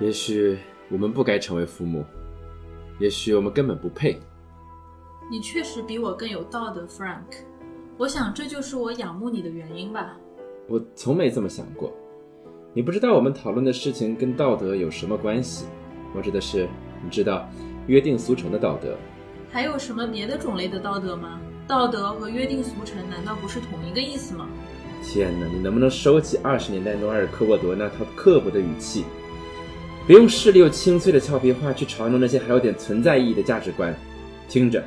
也许我们不该成为父母，也许我们根本不配。你确实比我更有道德，Frank。我想这就是我仰慕你的原因吧。我从没这么想过。你不知道我们讨论的事情跟道德有什么关系？我指的是，你知道约定俗成的道德。还有什么别的种类的道德吗？道德和约定俗成难道不是同一个意思吗？天哪，你能不能收起二十年代诺埃尔·科沃德那套刻薄的语气？别用势利又清脆的俏皮话去嘲弄那些还有点存在意义的价值观。听着，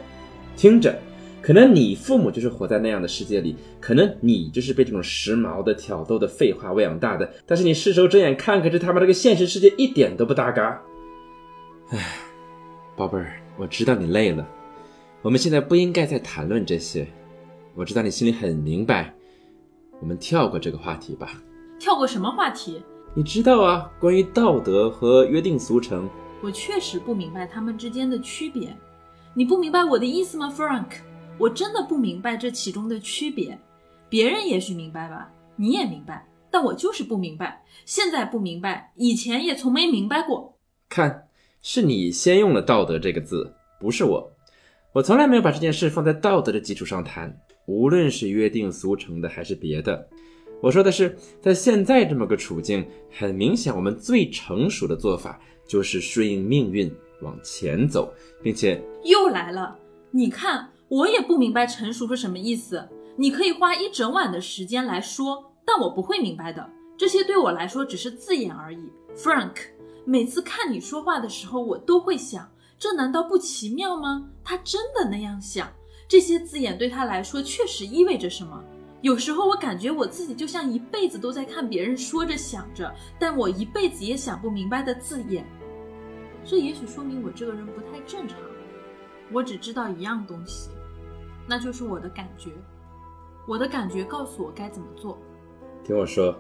听着，可能你父母就是活在那样的世界里，可能你就是被这种时髦的、挑逗的废话喂养大的。但是你是时候睁眼看看，这他妈这个现实世界一点都不搭嘎。唉，宝贝儿，我知道你累了。我们现在不应该再谈论这些，我知道你心里很明白，我们跳过这个话题吧。跳过什么话题？你知道啊，关于道德和约定俗成，我确实不明白他们之间的区别。你不明白我的意思吗，Frank？我真的不明白这其中的区别。别人也许明白吧，你也明白，但我就是不明白。现在不明白，以前也从没明白过。看，是你先用了“道德”这个字，不是我。我从来没有把这件事放在道德的基础上谈，无论是约定俗成的还是别的。我说的是，在现在这么个处境，很明显，我们最成熟的做法就是顺应命运往前走，并且又来了。你看，我也不明白成熟是什么意思。你可以花一整晚的时间来说，但我不会明白的。这些对我来说只是字眼而已，Frank。每次看你说话的时候，我都会想。这难道不奇妙吗？他真的那样想，这些字眼对他来说确实意味着什么。有时候我感觉我自己就像一辈子都在看别人说着想着，但我一辈子也想不明白的字眼。这也许说明我这个人不太正常。我只知道一样东西，那就是我的感觉。我的感觉告诉我该怎么做。听我说，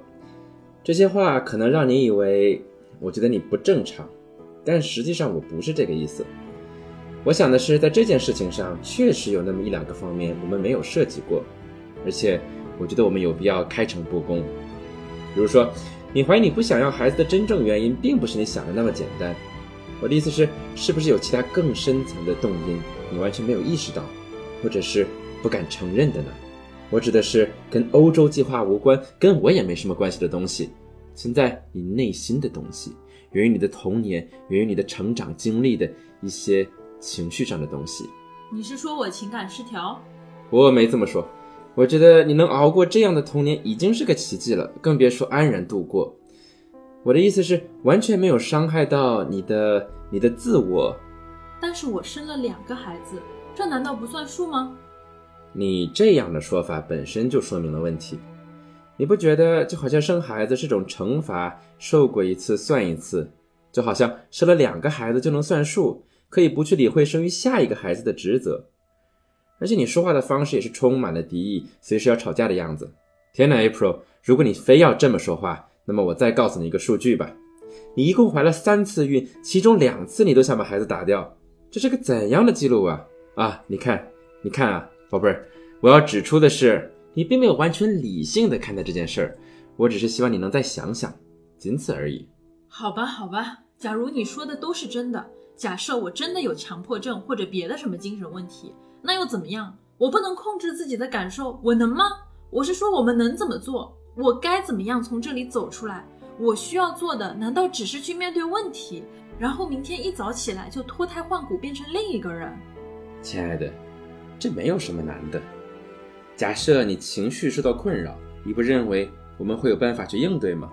这些话可能让你以为我觉得你不正常。但实际上我不是这个意思，我想的是在这件事情上确实有那么一两个方面我们没有涉及过，而且我觉得我们有必要开诚布公。比如说，你怀疑你不想要孩子的真正原因并不是你想的那么简单。我的意思是，是不是有其他更深层的动因你完全没有意识到，或者是不敢承认的呢？我指的是跟欧洲计划无关，跟我也没什么关系的东西，存在你内心的东西。源于你的童年，源于你的成长经历的一些情绪上的东西。你是说我情感失调？我没这么说。我觉得你能熬过这样的童年已经是个奇迹了，更别说安然度过。我的意思是，完全没有伤害到你的你的自我。但是我生了两个孩子，这难道不算数吗？你这样的说法本身就说明了问题。你不觉得就好像生孩子是种惩罚，受过一次算一次，就好像生了两个孩子就能算数，可以不去理会生育下一个孩子的职责。而且你说话的方式也是充满了敌意，随时要吵架的样子。天呐，April，如果你非要这么说话，那么我再告诉你一个数据吧：你一共怀了三次孕，其中两次你都想把孩子打掉，这是个怎样的记录啊？啊，你看，你看啊，宝贝儿，我要指出的是。你并没有完全理性的看待这件事儿，我只是希望你能再想想，仅此而已。好吧，好吧，假如你说的都是真的，假设我真的有强迫症或者别的什么精神问题，那又怎么样？我不能控制自己的感受，我能吗？我是说，我们能怎么做？我该怎么样从这里走出来？我需要做的难道只是去面对问题，然后明天一早起来就脱胎换骨变成另一个人？亲爱的，这没有什么难的。假设你情绪受到困扰，你不认为我们会有办法去应对吗？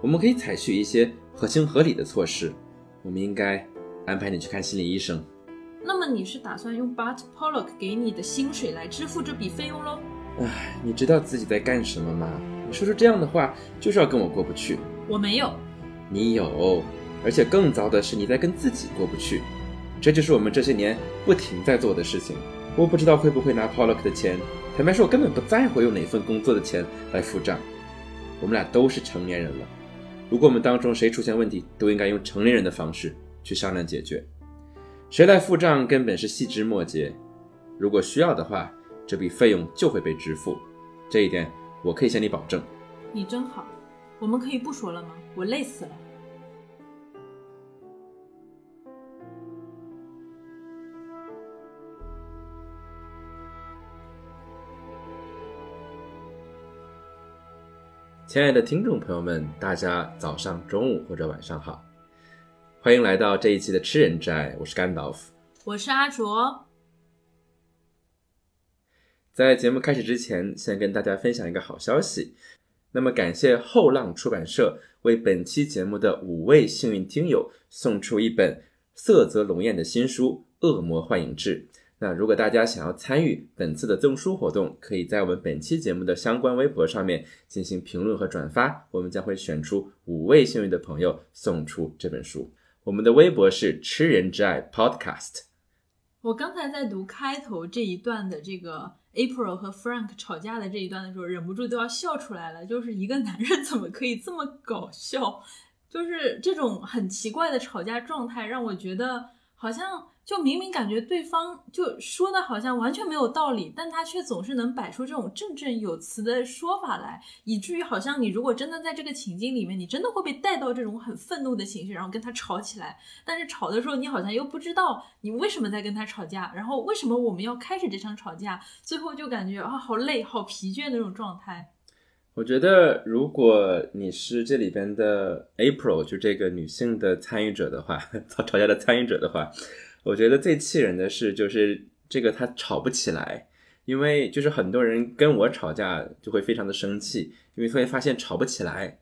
我们可以采取一些合情合理的措施。我们应该安排你去看心理医生。那么你是打算用 Bart Pollock 给你的薪水来支付这笔费用喽？唉，你知道自己在干什么吗？你说出这样的话就是要跟我过不去。我没有。你有，而且更糟的是你在跟自己过不去。这就是我们这些年不停在做的事情。我不知道会不会拿 Pollock 的钱。坦白说，我根本不在乎用哪份工作的钱来付账。我们俩都是成年人了，如果我们当中谁出现问题，都应该用成年人的方式去商量解决。谁来付账根本是细枝末节。如果需要的话这笔费用就会被支付。这一点我可以向你保证。你真好我们可以不说了吗？我累死了。亲爱的听众朋友们大家早上中午或者晚上好。欢迎来到这一期的吃人斋，我是甘道夫。我是阿卓。在节目开始之前，先跟大家分享一个好消息。那么，感谢后浪出版社为本期节目的五位幸运听友送出一本色泽龙艳的新书《恶魔幻影志》。那如果大家想要参与本次的赠书活动，可以在我们本期节目的相关微博上面进行评论和转发，我们将会选出五位幸运的朋友送出这本书。我们的微博是吃人之爱 Podcast。我刚才在读开头这一段的这个 April 和 Frank 吵架的这一段的时候，忍不住都要笑出来了。就是一个男人怎么可以这么搞笑？就是这种很奇怪的吵架状态，让我觉得好像。就明明感觉对方就说的好像完全没有道理，但他却总是能摆出这种振振有词的说法来，以至于好像你如果真的在这个情境里面，你真的会被带到这种很愤怒的情绪，然后跟他吵起来。但是吵的时候，你好像又不知道你为什么在跟他吵架，然后为什么我们要开始这场吵架，最后就感觉啊好累、好疲倦的那种状态。我觉得，如果你是这里边的 April，就这个女性的参与者的话，吵 吵架的参与者的话。我觉得最气人的是，就是这个他吵不起来，因为就是很多人跟我吵架就会非常的生气，因为会发现吵不起来。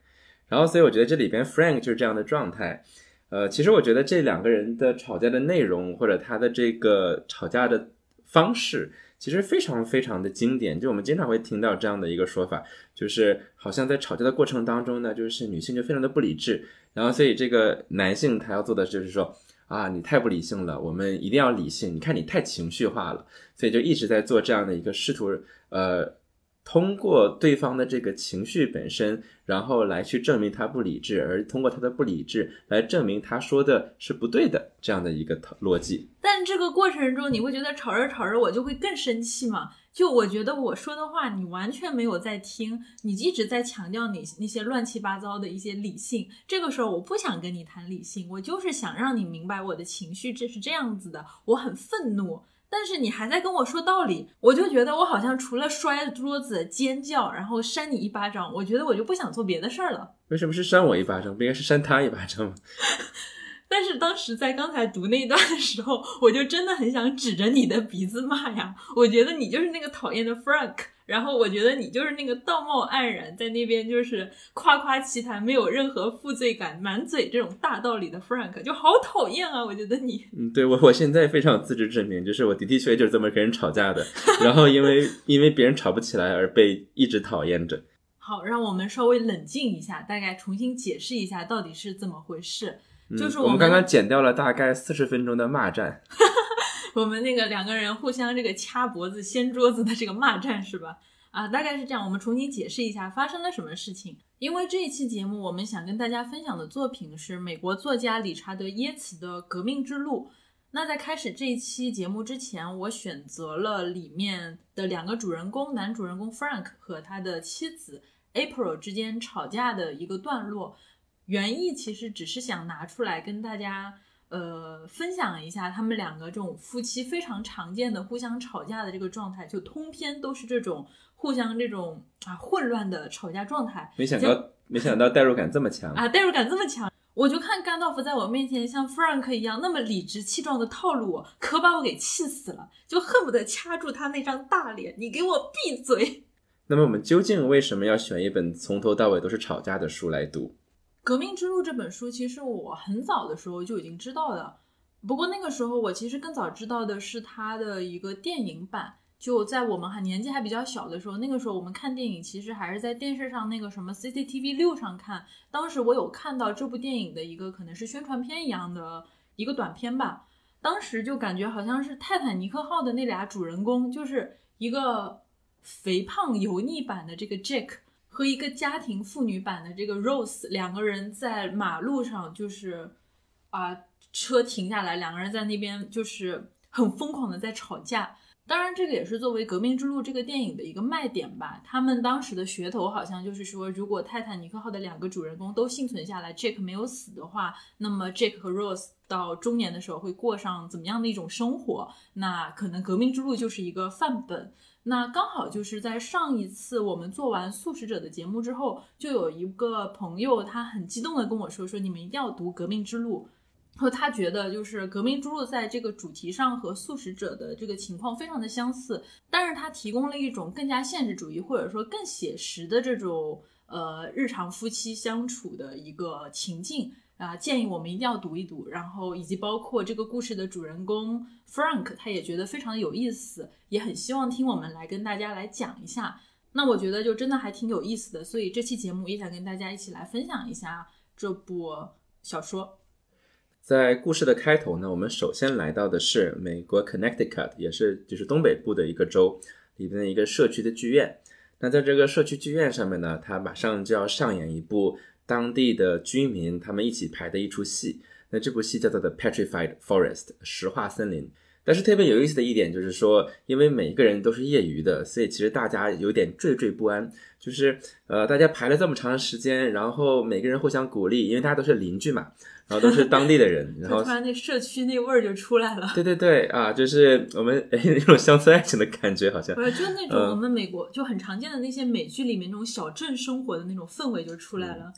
然后，所以我觉得这里边 Frank 就是这样的状态。呃，其实我觉得这两个人的吵架的内容或者他的这个吵架的方式，其实非常非常的经典。就我们经常会听到这样的一个说法，就是好像在吵架的过程当中呢，就是女性就非常的不理智，然后所以这个男性他要做的就是说。啊，你太不理性了，我们一定要理性。你看你太情绪化了，所以就一直在做这样的一个试图，呃，通过对方的这个情绪本身，然后来去证明他不理智，而通过他的不理智来证明他说的是不对的这样的一个逻辑。但这个过程中，你会觉得吵着吵着我就会更生气吗？就我觉得我说的话你完全没有在听，你一直在强调你那些乱七八糟的一些理性。这个时候我不想跟你谈理性，我就是想让你明白我的情绪这是这样子的，我很愤怒。但是你还在跟我说道理，我就觉得我好像除了摔桌子、尖叫，然后扇你一巴掌，我觉得我就不想做别的事儿了。为什么是扇我一巴掌，不应该是扇他一巴掌吗？但是当时在刚才读那段的时候，我就真的很想指着你的鼻子骂呀！我觉得你就是那个讨厌的 Frank，然后我觉得你就是那个道貌岸然，在那边就是夸夸其谈，没有任何负罪感，满嘴这种大道理的 Frank，就好讨厌啊！我觉得你，嗯，对我我现在非常有自知之明，就是我的的确就是这么跟人吵架的，然后因为因为别人吵不起来而被一直讨厌着。好，让我们稍微冷静一下，大概重新解释一下到底是怎么回事。就是我们刚刚剪掉了大概四十分钟的骂战，我们那个两个人互相这个掐脖子、掀桌子的这个骂战是吧？啊，大概是这样。我们重新解释一下发生了什么事情。因为这一期节目，我们想跟大家分享的作品是美国作家理查德·耶茨的《革命之路》。那在开始这一期节目之前，我选择了里面的两个主人公，男主人公 Frank 和他的妻子 April 之间吵架的一个段落。原意其实只是想拿出来跟大家，呃，分享一下他们两个这种夫妻非常常见的互相吵架的这个状态，就通篇都是这种互相这种啊混乱的吵架状态。没想到，没想到代入感这么强啊！代入感这么强，我就看甘道夫在我面前像 Frank 一样那么理直气壮的套路我，可把我给气死了，就恨不得掐住他那张大脸，你给我闭嘴！那么我们究竟为什么要选一本从头到尾都是吵架的书来读？《革命之路》这本书，其实我很早的时候就已经知道了。不过那个时候，我其实更早知道的是它的一个电影版。就在我们还年纪还比较小的时候，那个时候我们看电影，其实还是在电视上那个什么 CCTV 六上看。当时我有看到这部电影的一个可能是宣传片一样的一个短片吧。当时就感觉好像是泰坦尼克号的那俩主人公，就是一个肥胖油腻版的这个 Jack。和一个家庭妇女版的这个 Rose 两个人在马路上，就是啊，车停下来，两个人在那边就是很疯狂的在吵架。当然，这个也是作为《革命之路》这个电影的一个卖点吧。他们当时的噱头好像就是说，如果泰坦尼克号的两个主人公都幸存下来，Jack 没有死的话，那么 Jack 和 Rose 到中年的时候会过上怎么样的一种生活？那可能《革命之路》就是一个范本。那刚好就是在上一次我们做完素食者的节目之后，就有一个朋友他很激动的跟我说，说你们一定要读《革命之路》。和他觉得就是革命之路在这个主题上和素食者的这个情况非常的相似，但是他提供了一种更加现实主义或者说更写实的这种呃日常夫妻相处的一个情境啊，建议我们一定要读一读。然后以及包括这个故事的主人公 Frank，他也觉得非常的有意思，也很希望听我们来跟大家来讲一下。那我觉得就真的还挺有意思的，所以这期节目也想跟大家一起来分享一下这部小说。在故事的开头呢，我们首先来到的是美国 Connecticut，也是就是东北部的一个州里边的一个社区的剧院。那在这个社区剧院上面呢，它马上就要上演一部当地的居民他们一起排的一出戏。那这部戏叫做 The Petrified Forest，石化森林。但是特别有意思的一点就是说，因为每一个人都是业余的，所以其实大家有点惴惴不安。就是呃，大家排了这么长时间，然后每个人互相鼓励，因为大家都是邻居嘛。然后都是当地的人，然后突然那社区那味儿就出来了。对对对啊，就是我们哎那种乡村爱情的感觉，好像不是就那种我们美国就很常见的那些美剧里面那种小镇生活的那种氛围就出来了。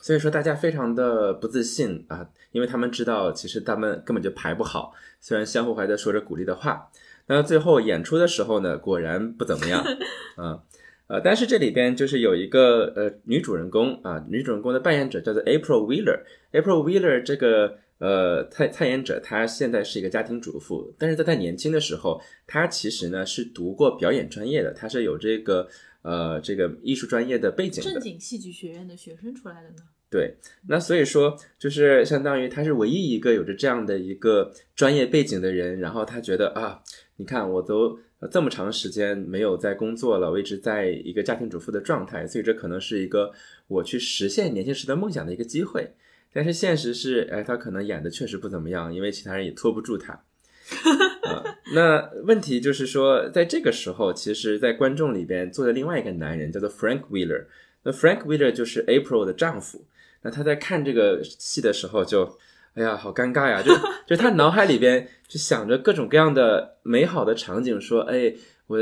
所以说大家非常的不自信啊，因为他们知道其实他们根本就排不好，虽然相互还在说着鼓励的话，那最后演出的时候呢，果然不怎么样 啊。呃，但是这里边就是有一个呃女主人公啊，女主人公的扮演者叫做 April Wheeler。April Wheeler 这个呃参参演者，她现在是一个家庭主妇，但是在她年轻的时候，她其实呢是读过表演专业的，她是有这个呃这个艺术专业的背景的，正经戏剧学院的学生出来的呢。对，那所以说就是相当于他是唯一一个有着这样的一个专业背景的人，然后他觉得啊，你看我都。这么长时间没有在工作了，我一直在一个家庭主妇的状态，所以这可能是一个我去实现年轻时的梦想的一个机会。但是现实是，哎，他可能演的确实不怎么样，因为其他人也拖不住他。啊，那问题就是说，在这个时候，其实，在观众里边坐着另外一个男人，叫做 Frank Wheeler。那 Frank Wheeler 就是 April 的丈夫。那他在看这个戏的时候就。哎呀，好尴尬呀！就 就他脑海里边就想着各种各样的美好的场景，说：“哎，我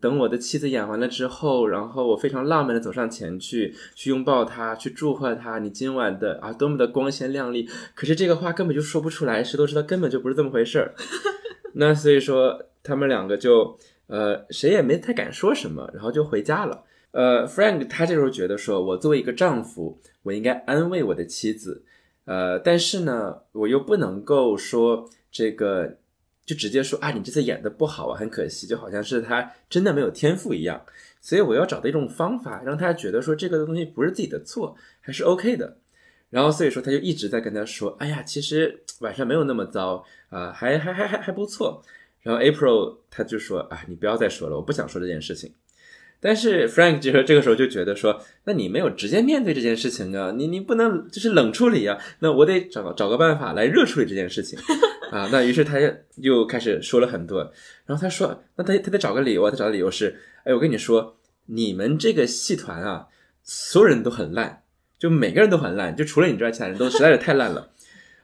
等我的妻子演完了之后，然后我非常浪漫的走上前去，去拥抱她，去祝贺她，你今晚的啊多么的光鲜亮丽。”可是这个话根本就说不出来，谁都知道根本就不是这么回事儿。那所以说他们两个就呃谁也没太敢说什么，然后就回家了。呃，Frank 他这时候觉得说：“我作为一个丈夫，我应该安慰我的妻子。”呃，但是呢，我又不能够说这个，就直接说啊，你这次演的不好啊，很可惜，就好像是他真的没有天赋一样。所以我要找到一种方法，让他觉得说这个东西不是自己的错，还是 OK 的。然后所以说他就一直在跟他说，哎呀，其实晚上没有那么糟啊，还还还还还不错。然后 April 他就说啊，你不要再说了，我不想说这件事情。但是 Frank 就说这个时候就觉得说，那你没有直接面对这件事情啊，你你不能就是冷处理啊，那我得找找个办法来热处理这件事情啊。那于是他又开始说了很多，然后他说，那他他得找个理由啊，他找的理由是，哎，我跟你说，你们这个戏团啊，所有人都很烂，就每个人都很烂，就除了你之外，其他人都实在是太烂了。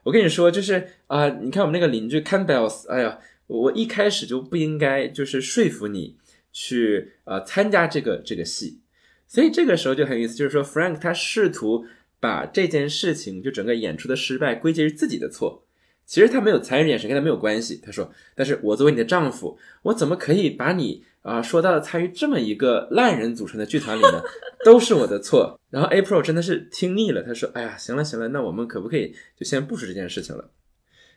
我跟你说，就是啊，你看我们那个邻居 Campbell，哎呀，我一开始就不应该就是说服你。去呃参加这个这个戏，所以这个时候就很有意思，就是说 Frank 他试图把这件事情就整个演出的失败归结于自己的错，其实他没有残忍眼神跟他没有关系。他说：“但是我作为你的丈夫，我怎么可以把你啊说到参与这么一个烂人组成的剧团里呢？都是我的错。”然后 April 真的是听腻了，他说：“哎呀，行了行了，那我们可不可以就先不说这件事情了？”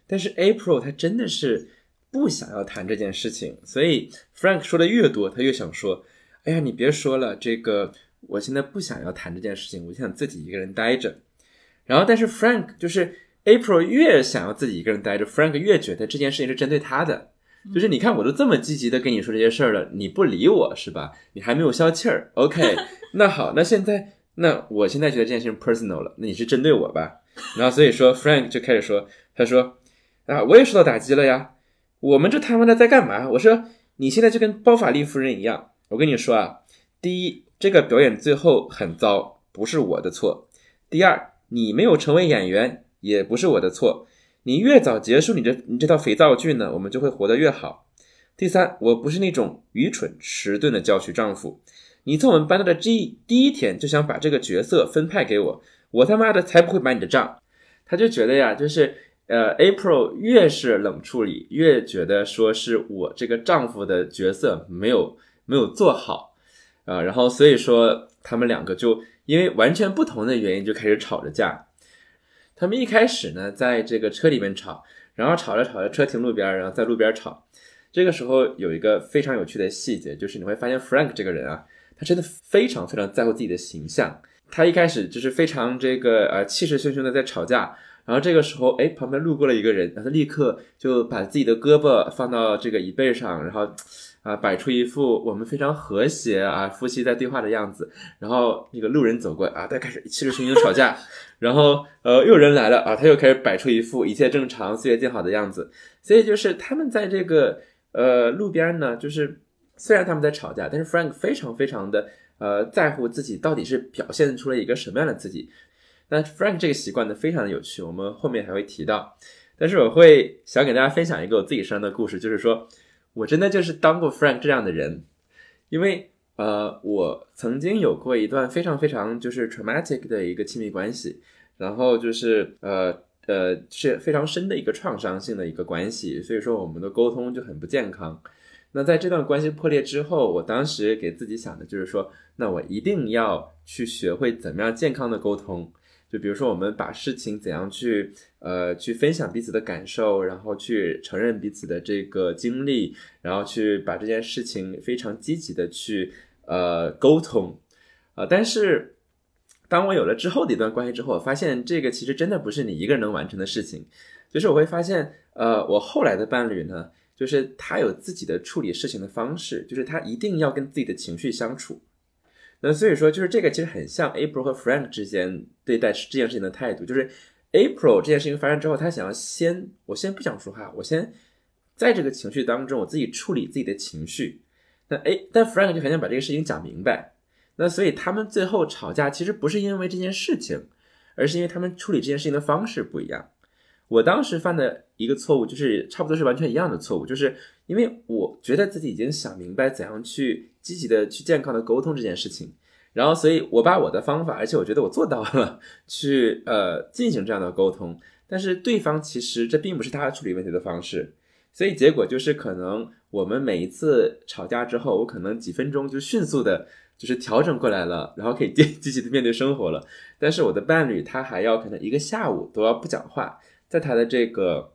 但是 April 他真的是。不想要谈这件事情，所以 Frank 说的越多，他越想说：“哎呀，你别说了，这个我现在不想要谈这件事情，我想自己一个人待着。”然后，但是 Frank 就是 April 越想要自己一个人待着，Frank 越觉得这件事情是针对他的。就是你看，我都这么积极的跟你说这些事儿了，你不理我是吧？你还没有消气儿。OK，那好，那现在，那我现在觉得这件事情 personal 了，那你是针对我吧？然后所以说 Frank 就开始说：“他说啊，我也受到打击了呀。”我们这他妈的在干嘛？我说你现在就跟包法利夫人一样，我跟你说啊，第一，这个表演最后很糟，不是我的错；第二，你没有成为演员，也不是我的错。你越早结束你这你这套肥皂剧呢，我们就会活得越好。第三，我不是那种愚蠢迟钝的教婿丈夫。你从我们搬到的这第一天就想把这个角色分派给我，我他妈的才不会买你的账。他就觉得呀，就是呃，April 越是冷处理，越觉得说是我这个丈夫的角色没有没有做好啊，然后所以说他们两个就因为完全不同的原因就开始吵着架。他们一开始呢，在这个车里面吵，然后吵着吵着，车停路边，然后在路边吵。这个时候有一个非常有趣的细节，就是你会发现 Frank 这个人啊，他真的非常非常在乎自己的形象。他一开始就是非常这个呃气势汹汹的在吵架，然后这个时候哎旁边路过了一个人，然后他立刻就把自己的胳膊放到这个椅背上，然后。啊，摆出一副我们非常和谐啊，夫妻在对话的样子。然后那个路人走过啊，他开始气势汹汹吵架。然后呃，又有人来了啊，他又开始摆出一副一切正常、岁月静好的样子。所以就是他们在这个呃路边呢，就是虽然他们在吵架，但是 Frank 非常非常的呃在乎自己到底是表现出了一个什么样的自己。那 Frank 这个习惯呢，非常的有趣，我们后面还会提到。但是我会想给大家分享一个我自己身上的故事，就是说。我真的就是当过 Frank 这样的人，因为呃，我曾经有过一段非常非常就是 traumatic 的一个亲密关系，然后就是呃呃是非常深的一个创伤性的一个关系，所以说我们的沟通就很不健康。那在这段关系破裂之后，我当时给自己想的就是说，那我一定要去学会怎么样健康的沟通。就比如说，我们把事情怎样去，呃，去分享彼此的感受，然后去承认彼此的这个经历，然后去把这件事情非常积极的去，呃，沟通，啊，但是当我有了之后的一段关系之后，我发现这个其实真的不是你一个人能完成的事情，就是我会发现，呃，我后来的伴侣呢，就是他有自己的处理事情的方式，就是他一定要跟自己的情绪相处。那所以说，就是这个其实很像 April 和 Frank 之间对待这件事情的态度。就是 April 这件事情发生之后，他想要先，我先不想说话，我先在这个情绪当中，我自己处理自己的情绪。那哎，但 Frank 就很想把这个事情讲明白。那所以他们最后吵架，其实不是因为这件事情，而是因为他们处理这件事情的方式不一样。我当时犯的一个错误，就是差不多是完全一样的错误，就是因为我觉得自己已经想明白怎样去。积极的去健康的沟通这件事情，然后，所以我把我的方法，而且我觉得我做到了，去呃进行这样的沟通。但是对方其实这并不是他处理问题的方式，所以结果就是可能我们每一次吵架之后，我可能几分钟就迅速的，就是调整过来了，然后可以积 积极的面对生活了。但是我的伴侣他还要可能一个下午都要不讲话，在他的这个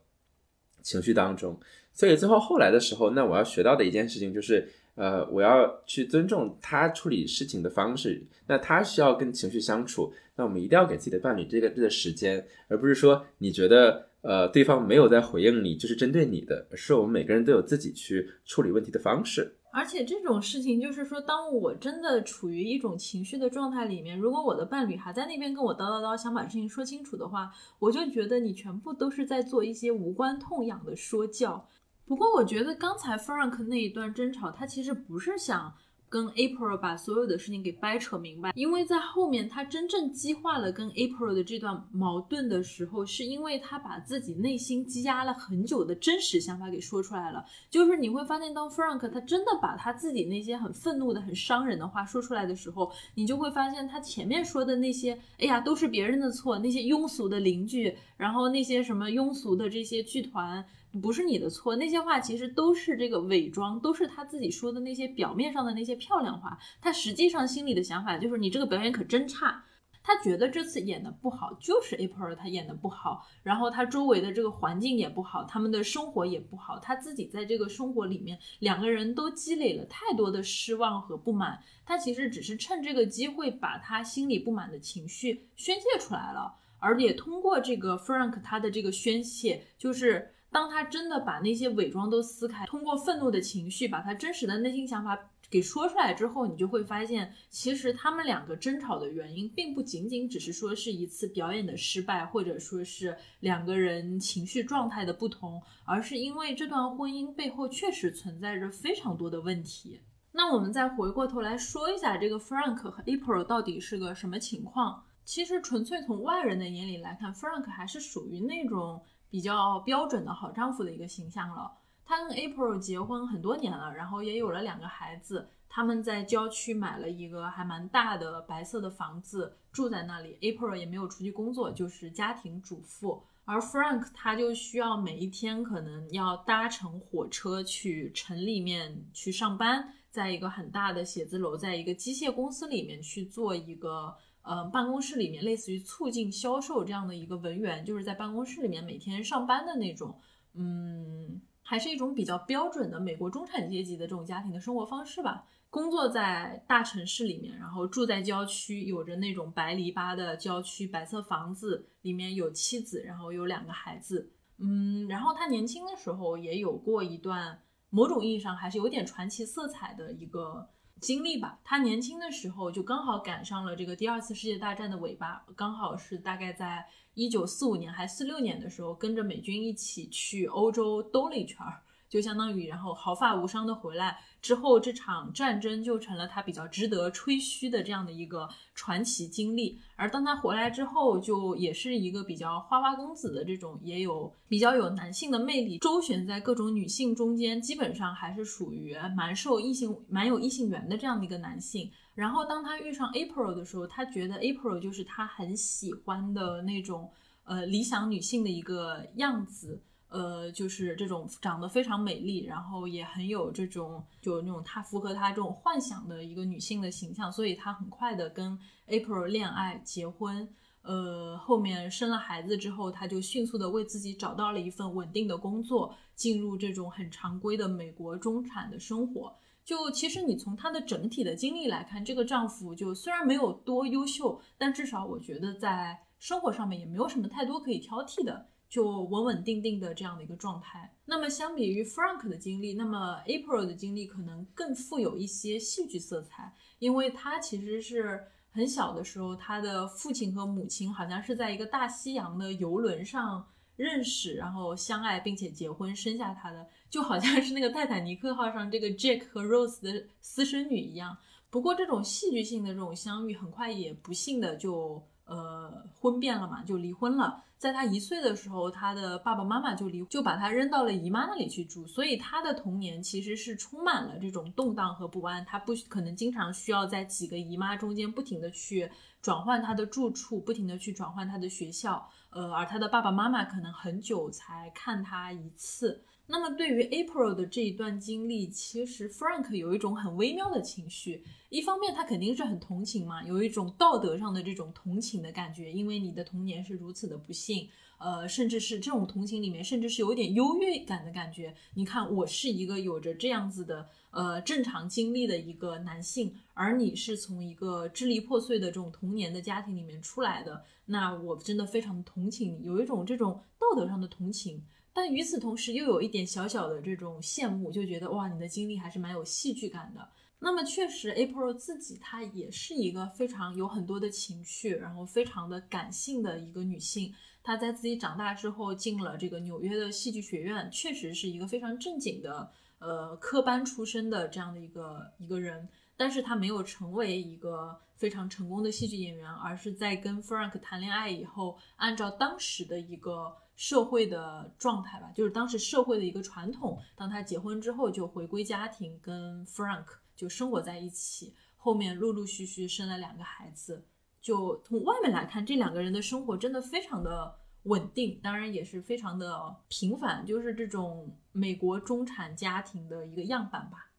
情绪当中。所以最后后来的时候，那我要学到的一件事情就是。呃，我要去尊重他处理事情的方式，那他需要跟情绪相处，那我们一定要给自己的伴侣这个这个时间，而不是说你觉得呃对方没有在回应你就是针对你的，是我们每个人都有自己去处理问题的方式。而且这种事情就是说，当我真的处于一种情绪的状态里面，如果我的伴侣还在那边跟我叨叨叨想把事情说清楚的话，我就觉得你全部都是在做一些无关痛痒的说教。不过我觉得刚才 Frank 那一段争吵，他其实不是想跟 April 把所有的事情给掰扯明白，因为在后面他真正激化了跟 April 的这段矛盾的时候，是因为他把自己内心积压了很久的真实想法给说出来了。就是你会发现，当 Frank 他真的把他自己那些很愤怒的、很伤人的话说出来的时候，你就会发现他前面说的那些，哎呀，都是别人的错，那些庸俗的邻居，然后那些什么庸俗的这些剧团。不是你的错，那些话其实都是这个伪装，都是他自己说的那些表面上的那些漂亮话。他实际上心里的想法就是你这个表演可真差。他觉得这次演的不好，就是 April 他演的不好，然后他周围的这个环境也不好，他们的生活也不好，他自己在这个生活里面，两个人都积累了太多的失望和不满。他其实只是趁这个机会把他心里不满的情绪宣泄出来了，而也通过这个 Frank 他的这个宣泄，就是。当他真的把那些伪装都撕开，通过愤怒的情绪把他真实的内心想法给说出来之后，你就会发现，其实他们两个争吵的原因，并不仅仅只是说是一次表演的失败，或者说是两个人情绪状态的不同，而是因为这段婚姻背后确实存在着非常多的问题。那我们再回过头来说一下，这个 Frank 和 April 到底是个什么情况？其实纯粹从外人的眼里来看，Frank 还是属于那种比较标准的好丈夫的一个形象了。他跟 April 结婚很多年了，然后也有了两个孩子。他们在郊区买了一个还蛮大的白色的房子，住在那里。April 也没有出去工作，就是家庭主妇。而 Frank 他就需要每一天可能要搭乘火车去城里面去上班，在一个很大的写字楼，在一个机械公司里面去做一个呃办公室里面类似于促进销售这样的一个文员，就是在办公室里面每天上班的那种，嗯。还是一种比较标准的美国中产阶级的这种家庭的生活方式吧。工作在大城市里面，然后住在郊区，有着那种白篱笆的郊区白色房子，里面有妻子，然后有两个孩子。嗯，然后他年轻的时候也有过一段某种意义上还是有点传奇色彩的一个。经历吧，他年轻的时候就刚好赶上了这个第二次世界大战的尾巴，刚好是大概在一九四五年还四六年的时候，跟着美军一起去欧洲兜了一圈儿。就相当于，然后毫发无伤的回来之后，这场战争就成了他比较值得吹嘘的这样的一个传奇经历。而当他回来之后，就也是一个比较花花公子的这种，也有比较有男性的魅力，周旋在各种女性中间，基本上还是属于蛮受异性、蛮有异性缘的这样的一个男性。然后当他遇上 April 的时候，他觉得 April 就是他很喜欢的那种，呃，理想女性的一个样子。呃，就是这种长得非常美丽，然后也很有这种，就那种他符合他这种幻想的一个女性的形象，所以他很快的跟 April 恋爱结婚，呃，后面生了孩子之后，他就迅速的为自己找到了一份稳定的工作，进入这种很常规的美国中产的生活。就其实你从她的整体的经历来看，这个丈夫就虽然没有多优秀，但至少我觉得在生活上面也没有什么太多可以挑剔的。就稳稳定定的这样的一个状态。那么相比于 Frank 的经历，那么 April 的经历可能更富有一些戏剧色彩，因为他其实是很小的时候，他的父亲和母亲好像是在一个大西洋的游轮上认识，然后相爱，并且结婚生下他的，就好像是那个泰坦尼克号上这个 Jack 和 Rose 的私生女一样。不过这种戏剧性的这种相遇，很快也不幸的就呃婚变了嘛，就离婚了。在他一岁的时候，他的爸爸妈妈就离，就把他扔到了姨妈那里去住，所以他的童年其实是充满了这种动荡和不安。他不可能经常需要在几个姨妈中间不停的去转换他的住处，不停的去转换他的学校，呃，而他的爸爸妈妈可能很久才看他一次。那么对于 April 的这一段经历，其实 Frank 有一种很微妙的情绪。一方面，他肯定是很同情嘛，有一种道德上的这种同情的感觉，因为你的童年是如此的不幸，呃，甚至是这种同情里面，甚至是有一点优越感的感觉。你看，我是一个有着这样子的呃正常经历的一个男性，而你是从一个支离破碎的这种童年的家庭里面出来的，那我真的非常同情你，有一种这种道德上的同情。但与此同时，又有一点小小的这种羡慕，就觉得哇，你的经历还是蛮有戏剧感的。那么，确实，April 自己她也是一个非常有很多的情绪，然后非常的感性的一个女性。她在自己长大之后进了这个纽约的戏剧学院，确实是一个非常正经的呃科班出身的这样的一个一个人。但是她没有成为一个非常成功的戏剧演员，而是在跟 Frank 谈恋爱以后，按照当时的一个。社会的状态吧，就是当时社会的一个传统。当他结婚之后，就回归家庭，跟 Frank 就生活在一起。后面陆陆续续生了两个孩子。就从外面来看，这两个人的生活真的非常的稳定，当然也是非常的平凡，就是这种美国中产家庭的一个样板吧。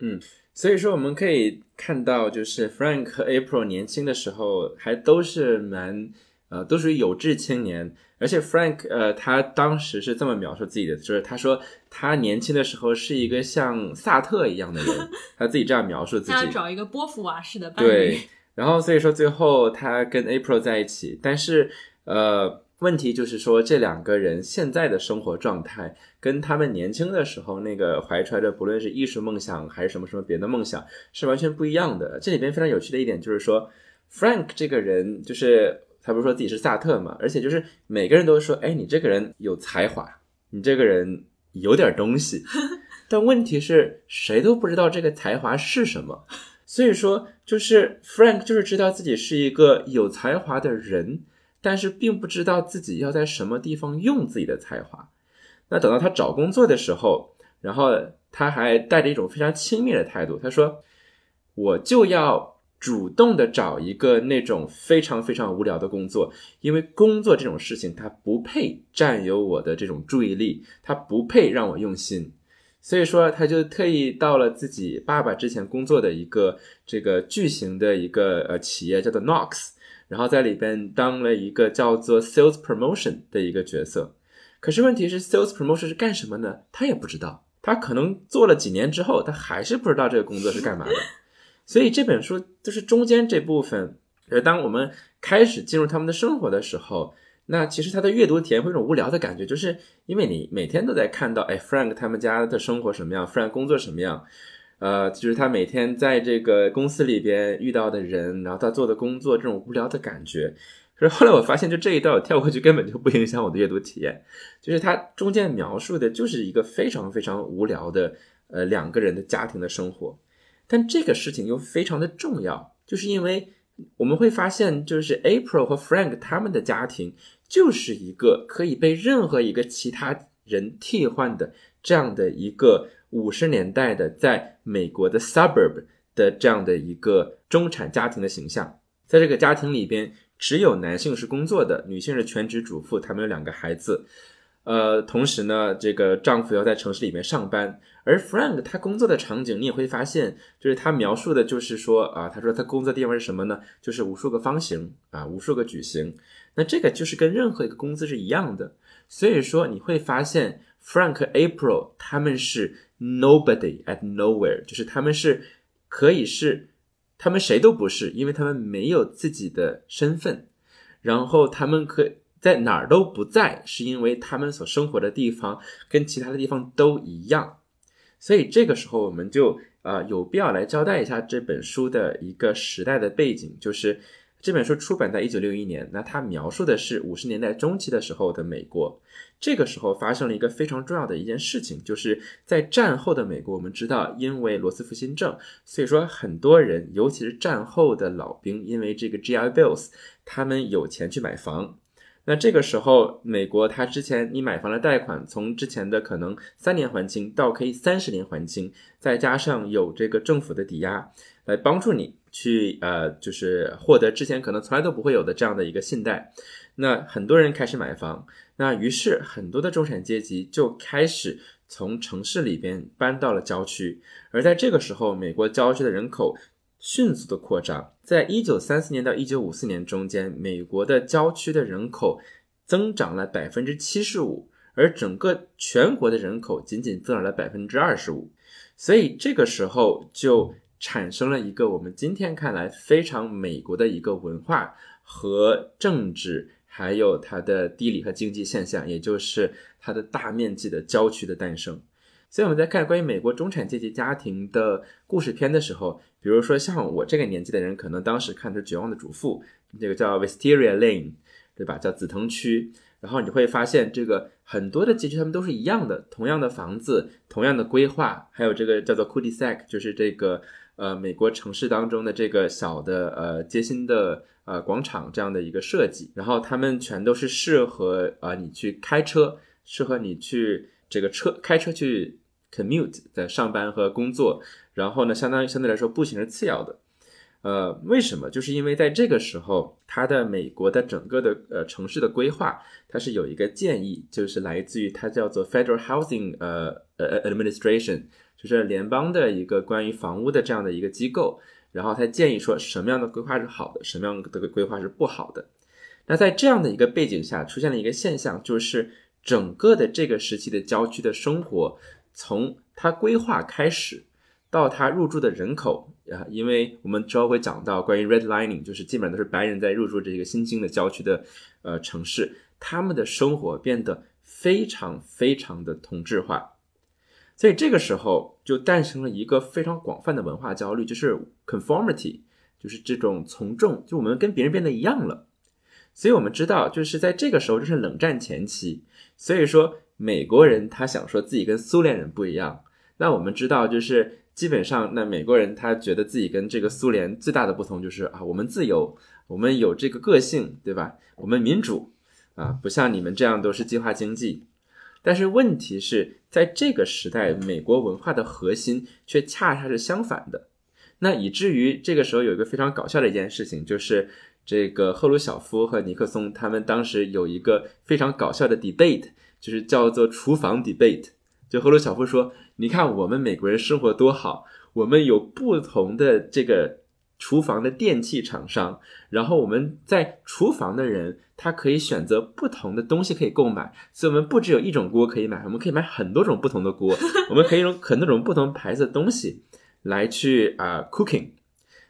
嗯，所以说我们可以看到，就是 Frank 和 April 年轻的时候还都是蛮。呃，都属于有志青年，而且 Frank，呃，他当时是这么描述自己的，就是他说他年轻的时候是一个像萨特一样的人，他自己这样描述自己。他要找一个波伏娃式的伴侣。对，然后所以说最后他跟 April 在一起，但是呃，问题就是说，这两个人现在的生活状态跟他们年轻的时候那个怀揣着不论是艺术梦想还是什么什么别的梦想是完全不一样的。这里边非常有趣的一点就是说，Frank 这个人就是他不是说自己是萨特嘛，而且就是每个人都说，哎，你这个人有才华，你这个人有点东西。但问题是谁都不知道这个才华是什么，所以说就是 Frank 就是知道自己是一个有才华的人。但是并不知道自己要在什么地方用自己的才华。那等到他找工作的时候，然后他还带着一种非常轻蔑的态度，他说：“我就要主动的找一个那种非常非常无聊的工作，因为工作这种事情它不配占有我的这种注意力，它不配让我用心。所以说，他就特意到了自己爸爸之前工作的一个这个巨型的一个呃企业，叫做 Knox。”然后在里边当了一个叫做 sales promotion 的一个角色，可是问题是 sales promotion 是干什么呢？他也不知道，他可能做了几年之后，他还是不知道这个工作是干嘛的。所以这本书就是中间这部分，呃，当我们开始进入他们的生活的时候，那其实他的阅读体验会有种无聊的感觉，就是因为你每天都在看到，哎，Frank 他们家的生活什么样，Frank 工作什么样。呃，就是他每天在这个公司里边遇到的人，然后他做的工作，这种无聊的感觉。可是后来我发现，就这一段我跳过去根本就不影响我的阅读体验。就是他中间描述的就是一个非常非常无聊的呃两个人的家庭的生活，但这个事情又非常的重要，就是因为我们会发现，就是 April 和 Frank 他们的家庭就是一个可以被任何一个其他人替换的这样的一个。五十年代的在美国的 suburb 的这样的一个中产家庭的形象，在这个家庭里边，只有男性是工作的，女性是全职主妇，他们有两个孩子，呃，同时呢，这个丈夫要在城市里面上班。而 Frank 他工作的场景，你也会发现，就是他描述的，就是说啊，他说他工作地方是什么呢？就是无数个方形啊，无数个矩形。那这个就是跟任何一个公司是一样的。所以说你会发现，Frank April 他们是。Nobody at nowhere，就是他们是可以是，他们谁都不是，因为他们没有自己的身份，然后他们可在哪儿都不在，是因为他们所生活的地方跟其他的地方都一样，所以这个时候我们就啊有必要来交代一下这本书的一个时代的背景，就是这本书出版在一九六一年，那它描述的是五十年代中期的时候的美国。这个时候发生了一个非常重要的一件事情，就是在战后的美国，我们知道，因为罗斯福新政，所以说很多人，尤其是战后的老兵，因为这个 GI Bills，他们有钱去买房。那这个时候，美国它之前你买房的贷款，从之前的可能三年还清，到可以三十年还清，再加上有这个政府的抵押，来帮助你去呃，就是获得之前可能从来都不会有的这样的一个信贷。那很多人开始买房。那于是很多的中产阶级就开始从城市里边搬到了郊区，而在这个时候，美国郊区的人口迅速的扩张。在一九三四年到一九五四年中间，美国的郊区的人口增长了百分之七十五，而整个全国的人口仅仅增长了百分之二十五。所以这个时候就产生了一个我们今天看来非常美国的一个文化和政治。还有它的地理和经济现象，也就是它的大面积的郊区的诞生。所以我们在看关于美国中产阶级家庭的故事片的时候，比如说像我这个年纪的人，可能当时看的是《绝望的主妇》，这个叫 Wisteria Lane，对吧？叫紫藤区。然后你会发现，这个很多的街区他们都是一样的，同样的房子，同样的规划，还有这个叫做 Cul-de-sac，就是这个呃美国城市当中的这个小的呃街心的。呃，广场这样的一个设计，然后他们全都是适合啊你去开车，适合你去这个车开车去 commute 在上班和工作，然后呢，相当于相对来说步行是次要的。呃，为什么？就是因为在这个时候，它的美国的整个的呃城市的规划，它是有一个建议，就是来自于它叫做 Federal Housing 呃呃 Administration，就是联邦的一个关于房屋的这样的一个机构。然后他建议说，什么样的规划是好的，什么样的规划是不好的。那在这样的一个背景下，出现了一个现象，就是整个的这个时期的郊区的生活，从它规划开始，到他入住的人口啊，因为我们之后会讲到关于 redlining，就是基本上都是白人在入住这个新兴的郊区的呃城市，他们的生活变得非常非常的同质化，所以这个时候就诞生了一个非常广泛的文化焦虑，就是 conformity，就是这种从众，就我们跟别人变得一样了。所以我们知道，就是在这个时候，这是冷战前期，所以说美国人他想说自己跟苏联人不一样，那我们知道就是。基本上，那美国人他觉得自己跟这个苏联最大的不同就是啊，我们自由，我们有这个个性，对吧？我们民主，啊，不像你们这样都是计划经济。但是问题是在这个时代，美国文化的核心却恰恰是相反的。那以至于这个时候有一个非常搞笑的一件事情，就是这个赫鲁晓夫和尼克松他们当时有一个非常搞笑的 debate，就是叫做厨房 debate。就赫鲁晓夫说。你看我们美国人生活多好，我们有不同的这个厨房的电器厂商，然后我们在厨房的人他可以选择不同的东西可以购买，所以我们不只有一种锅可以买，我们可以买很多种不同的锅，我们可以用很多种不同牌子的东西来去啊 cooking，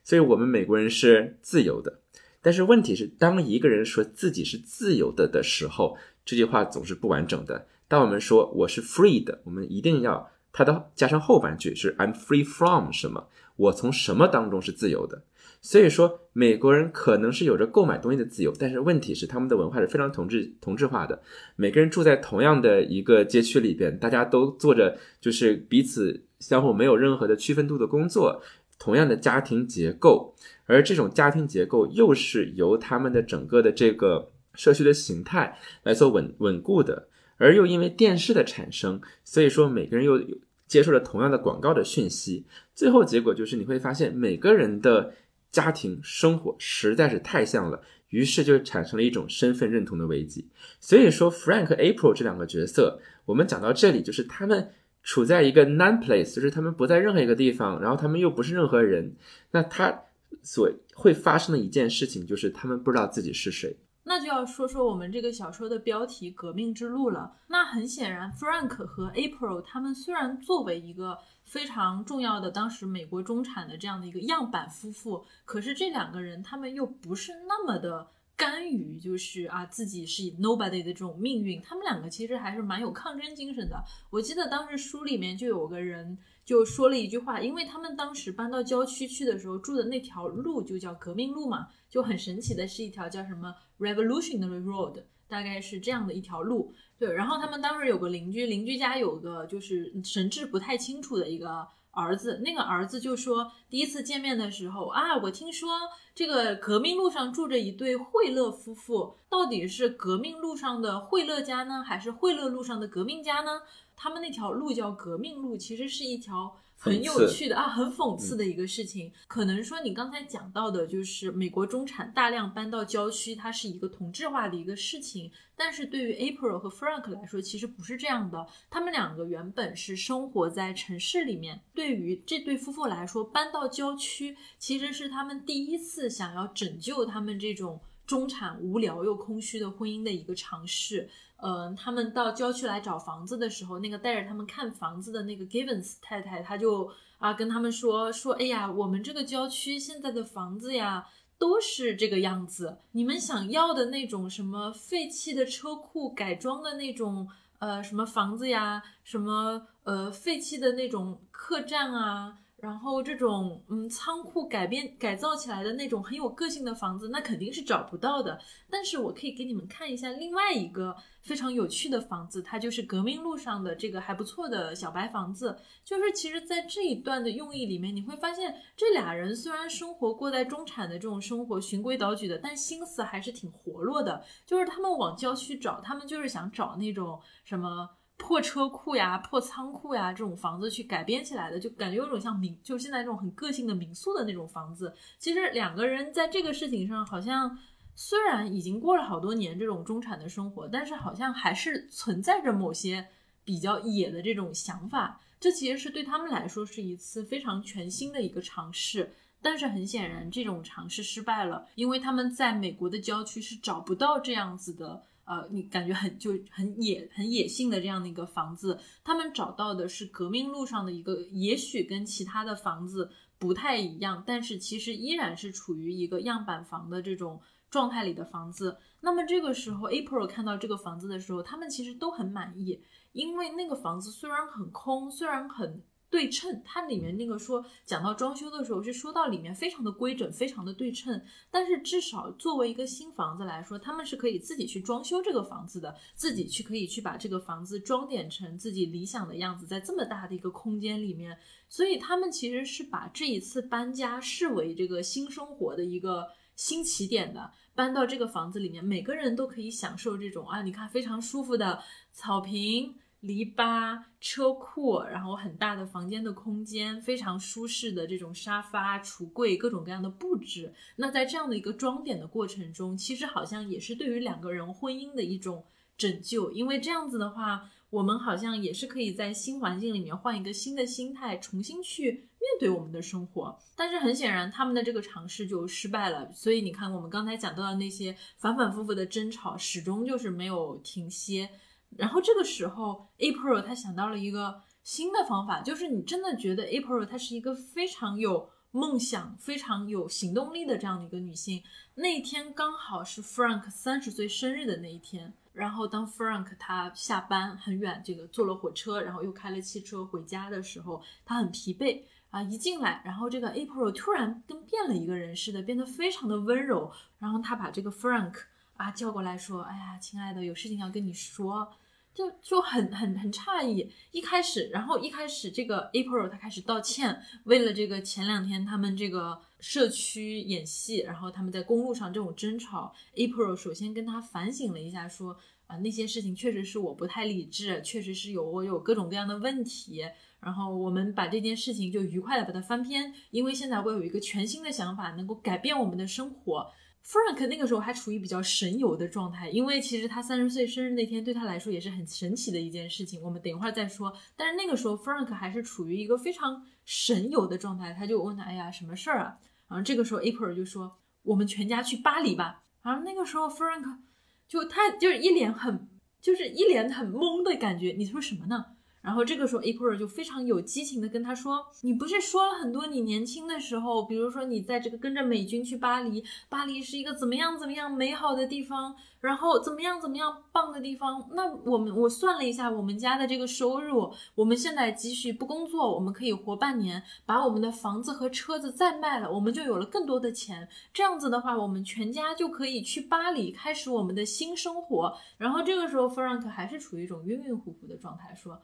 所以我们美国人是自由的。但是问题是，当一个人说自己是自由的的时候，这句话总是不完整的。当我们说我是 free 的，我们一定要。它的加上后半句是 I'm free from 什么？我从什么当中是自由的？所以说，美国人可能是有着购买东西的自由，但是问题是他们的文化是非常同质同质化的。每个人住在同样的一个街区里边，大家都做着就是彼此相互没有任何的区分度的工作，同样的家庭结构，而这种家庭结构又是由他们的整个的这个社区的形态来做稳稳固的，而又因为电视的产生，所以说每个人又。接受了同样的广告的讯息，最后结果就是你会发现每个人的家庭生活实在是太像了，于是就产生了一种身份认同的危机。所以说，Frank、April 这两个角色，我们讲到这里，就是他们处在一个 non place，就是他们不在任何一个地方，然后他们又不是任何人，那他所会发生的一件事情就是他们不知道自己是谁。那就要说说我们这个小说的标题《革命之路》了。那很显然，Frank 和 April 他们虽然作为一个非常重要的当时美国中产的这样的一个样板夫妇，可是这两个人他们又不是那么的甘于就是啊自己是 nobody 的这种命运。他们两个其实还是蛮有抗争精神的。我记得当时书里面就有个人就说了一句话，因为他们当时搬到郊区去的时候住的那条路就叫革命路嘛。就很神奇的是一条叫什么 Revolutionary Road，大概是这样的一条路。对，然后他们当时有个邻居，邻居家有个就是神志不太清楚的一个儿子。那个儿子就说，第一次见面的时候啊，我听说这个革命路上住着一对惠勒夫妇，到底是革命路上的惠勒家呢，还是惠勒路上的革命家呢？他们那条路叫革命路，其实是一条。很有趣的啊，很讽刺的一个事情。可能说你刚才讲到的，就是美国中产大量搬到郊区，它是一个同质化的一个事情。但是对于 April 和 Frank 来说，其实不是这样的。他们两个原本是生活在城市里面，对于这对夫妇来说，搬到郊区其实是他们第一次想要拯救他们这种中产无聊又空虚的婚姻的一个尝试。嗯，他们到郊区来找房子的时候，那个带着他们看房子的那个 Givens 太太，她就啊跟他们说说，哎呀，我们这个郊区现在的房子呀都是这个样子，你们想要的那种什么废弃的车库改装的那种呃什么房子呀，什么呃废弃的那种客栈啊。然后这种嗯仓库改变改造起来的那种很有个性的房子，那肯定是找不到的。但是我可以给你们看一下另外一个非常有趣的房子，它就是革命路上的这个还不错的小白房子。就是其实，在这一段的用意里面，你会发现这俩人虽然生活过在中产的这种生活，循规蹈矩的，但心思还是挺活络的。就是他们往郊区找，他们就是想找那种什么。破车库呀、破仓库呀，这种房子去改编起来的，就感觉有种像民，就现在这种很个性的民宿的那种房子。其实两个人在这个事情上，好像虽然已经过了好多年这种中产的生活，但是好像还是存在着某些比较野的这种想法。这其实是对他们来说是一次非常全新的一个尝试，但是很显然这种尝试失败了，因为他们在美国的郊区是找不到这样子的。呃，你感觉很就很野、很野性的这样的一个房子，他们找到的是革命路上的一个，也许跟其他的房子不太一样，但是其实依然是处于一个样板房的这种状态里的房子。那么这个时候，April 看到这个房子的时候，他们其实都很满意，因为那个房子虽然很空，虽然很。对称，它里面那个说讲到装修的时候是说到里面非常的规整，非常的对称。但是至少作为一个新房子来说，他们是可以自己去装修这个房子的，自己去可以去把这个房子装点成自己理想的样子，在这么大的一个空间里面，所以他们其实是把这一次搬家视为这个新生活的一个新起点的。搬到这个房子里面，每个人都可以享受这种啊，你看非常舒服的草坪。篱笆、车库，然后很大的房间的空间，非常舒适的这种沙发、橱柜，各种各样的布置。那在这样的一个装点的过程中，其实好像也是对于两个人婚姻的一种拯救，因为这样子的话，我们好像也是可以在新环境里面换一个新的心态，重新去面对我们的生活。但是很显然，他们的这个尝试就失败了。所以你看，我们刚才讲到的那些反反复复的争吵，始终就是没有停歇。然后这个时候，April 他想到了一个新的方法，就是你真的觉得 April 她是一个非常有梦想、非常有行动力的这样的一个女性。那一天刚好是 Frank 三十岁生日的那一天。然后当 Frank 他下班很远，这个坐了火车，然后又开了汽车回家的时候，他很疲惫啊，一进来，然后这个 April 突然跟变了一个人似的，变得非常的温柔。然后他把这个 Frank 啊叫过来说：“哎呀，亲爱的，有事情要跟你说。”就就很很很诧异，一开始，然后一开始这个 April 他开始道歉，为了这个前两天他们这个社区演戏，然后他们在公路上这种争吵，April 首先跟他反省了一下，说啊那些事情确实是我不太理智，确实是有我有各种各样的问题，然后我们把这件事情就愉快的把它翻篇，因为现在我有一个全新的想法，能够改变我们的生活。Frank 那个时候还处于比较神游的状态，因为其实他三十岁生日那天对他来说也是很神奇的一件事情。我们等一会儿再说。但是那个时候 Frank 还是处于一个非常神游的状态，他就问他：“哎呀，什么事儿啊？”然后这个时候 April 就说：“我们全家去巴黎吧。”然后那个时候 Frank 就他就是一脸很就是一脸很懵的感觉。你说什么呢？然后这个时候，April 就非常有激情的跟他说：“你不是说了很多你年轻的时候，比如说你在这个跟着美军去巴黎，巴黎是一个怎么样怎么样美好的地方，然后怎么样怎么样棒的地方？那我们我算了一下，我们家的这个收入，我们现在继续不工作，我们可以活半年，把我们的房子和车子再卖了，我们就有了更多的钱。这样子的话，我们全家就可以去巴黎开始我们的新生活。然后这个时候，Frank 还是处于一种晕晕乎乎的状态，说。”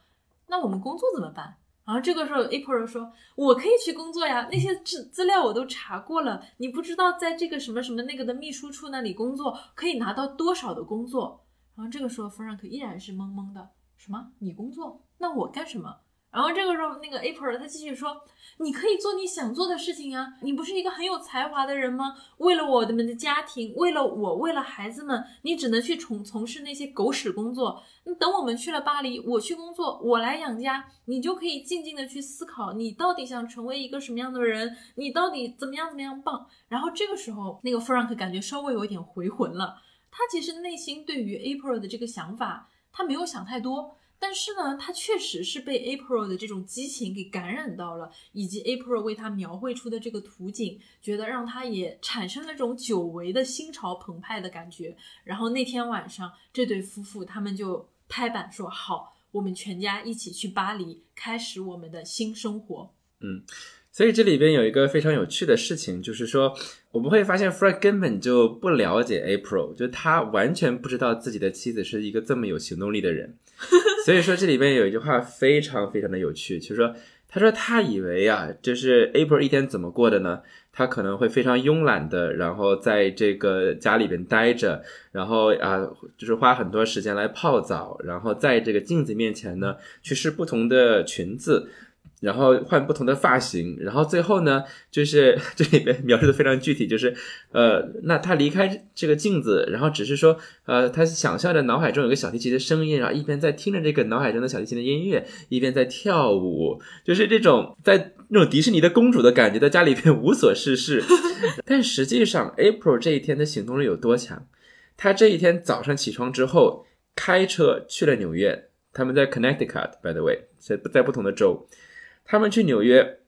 那我们工作怎么办？然后这个时候，April 说：“我可以去工作呀，那些资资料我都查过了。你不知道在这个什么什么那个的秘书处那里工作可以拿到多少的工作？”然后这个时候，Frank 依然是懵懵的：“什么？你工作？那我干什么？”然后这个时候，那个 April 他继续说：“你可以做你想做的事情啊！你不是一个很有才华的人吗？为了我们的家庭，为了我，为了孩子们，你只能去从从事那些狗屎工作。等我们去了巴黎，我去工作，我来养家，你就可以静静的去思考，你到底想成为一个什么样的人？你到底怎么样怎么样棒？然后这个时候，那个 Frank 感觉稍微有一点回魂了。他其实内心对于 April 的这个想法，他没有想太多。”但是呢，他确实是被 April 的这种激情给感染到了，以及 April 为他描绘出的这个图景，觉得让他也产生了这种久违的心潮澎湃的感觉。然后那天晚上，这对夫妇他们就拍板说：“好，我们全家一起去巴黎，开始我们的新生活。”嗯。所以这里边有一个非常有趣的事情，就是说我们会发现 Frank 根本就不了解 April，就他完全不知道自己的妻子是一个这么有行动力的人。所以说这里边有一句话非常非常的有趣，就是说他说他以为啊，就是 April 一天怎么过的呢？他可能会非常慵懒的，然后在这个家里边待着，然后啊，就是花很多时间来泡澡，然后在这个镜子面前呢去试不同的裙子。然后换不同的发型，然后最后呢，就是 这里边描述的非常具体，就是，呃，那他离开这个镜子，然后只是说，呃，他想象着脑海中有个小提琴的声音，然后一边在听着这个脑海中的小提琴的音乐，一边在跳舞，就是这种在那种迪士尼的公主的感觉，在家里边无所事事。但实际上，April 这一天的行动力有多强？他这一天早上起床之后，开车去了纽约。他们在 Connecticut，by the way，在在不同的州，他们去纽约，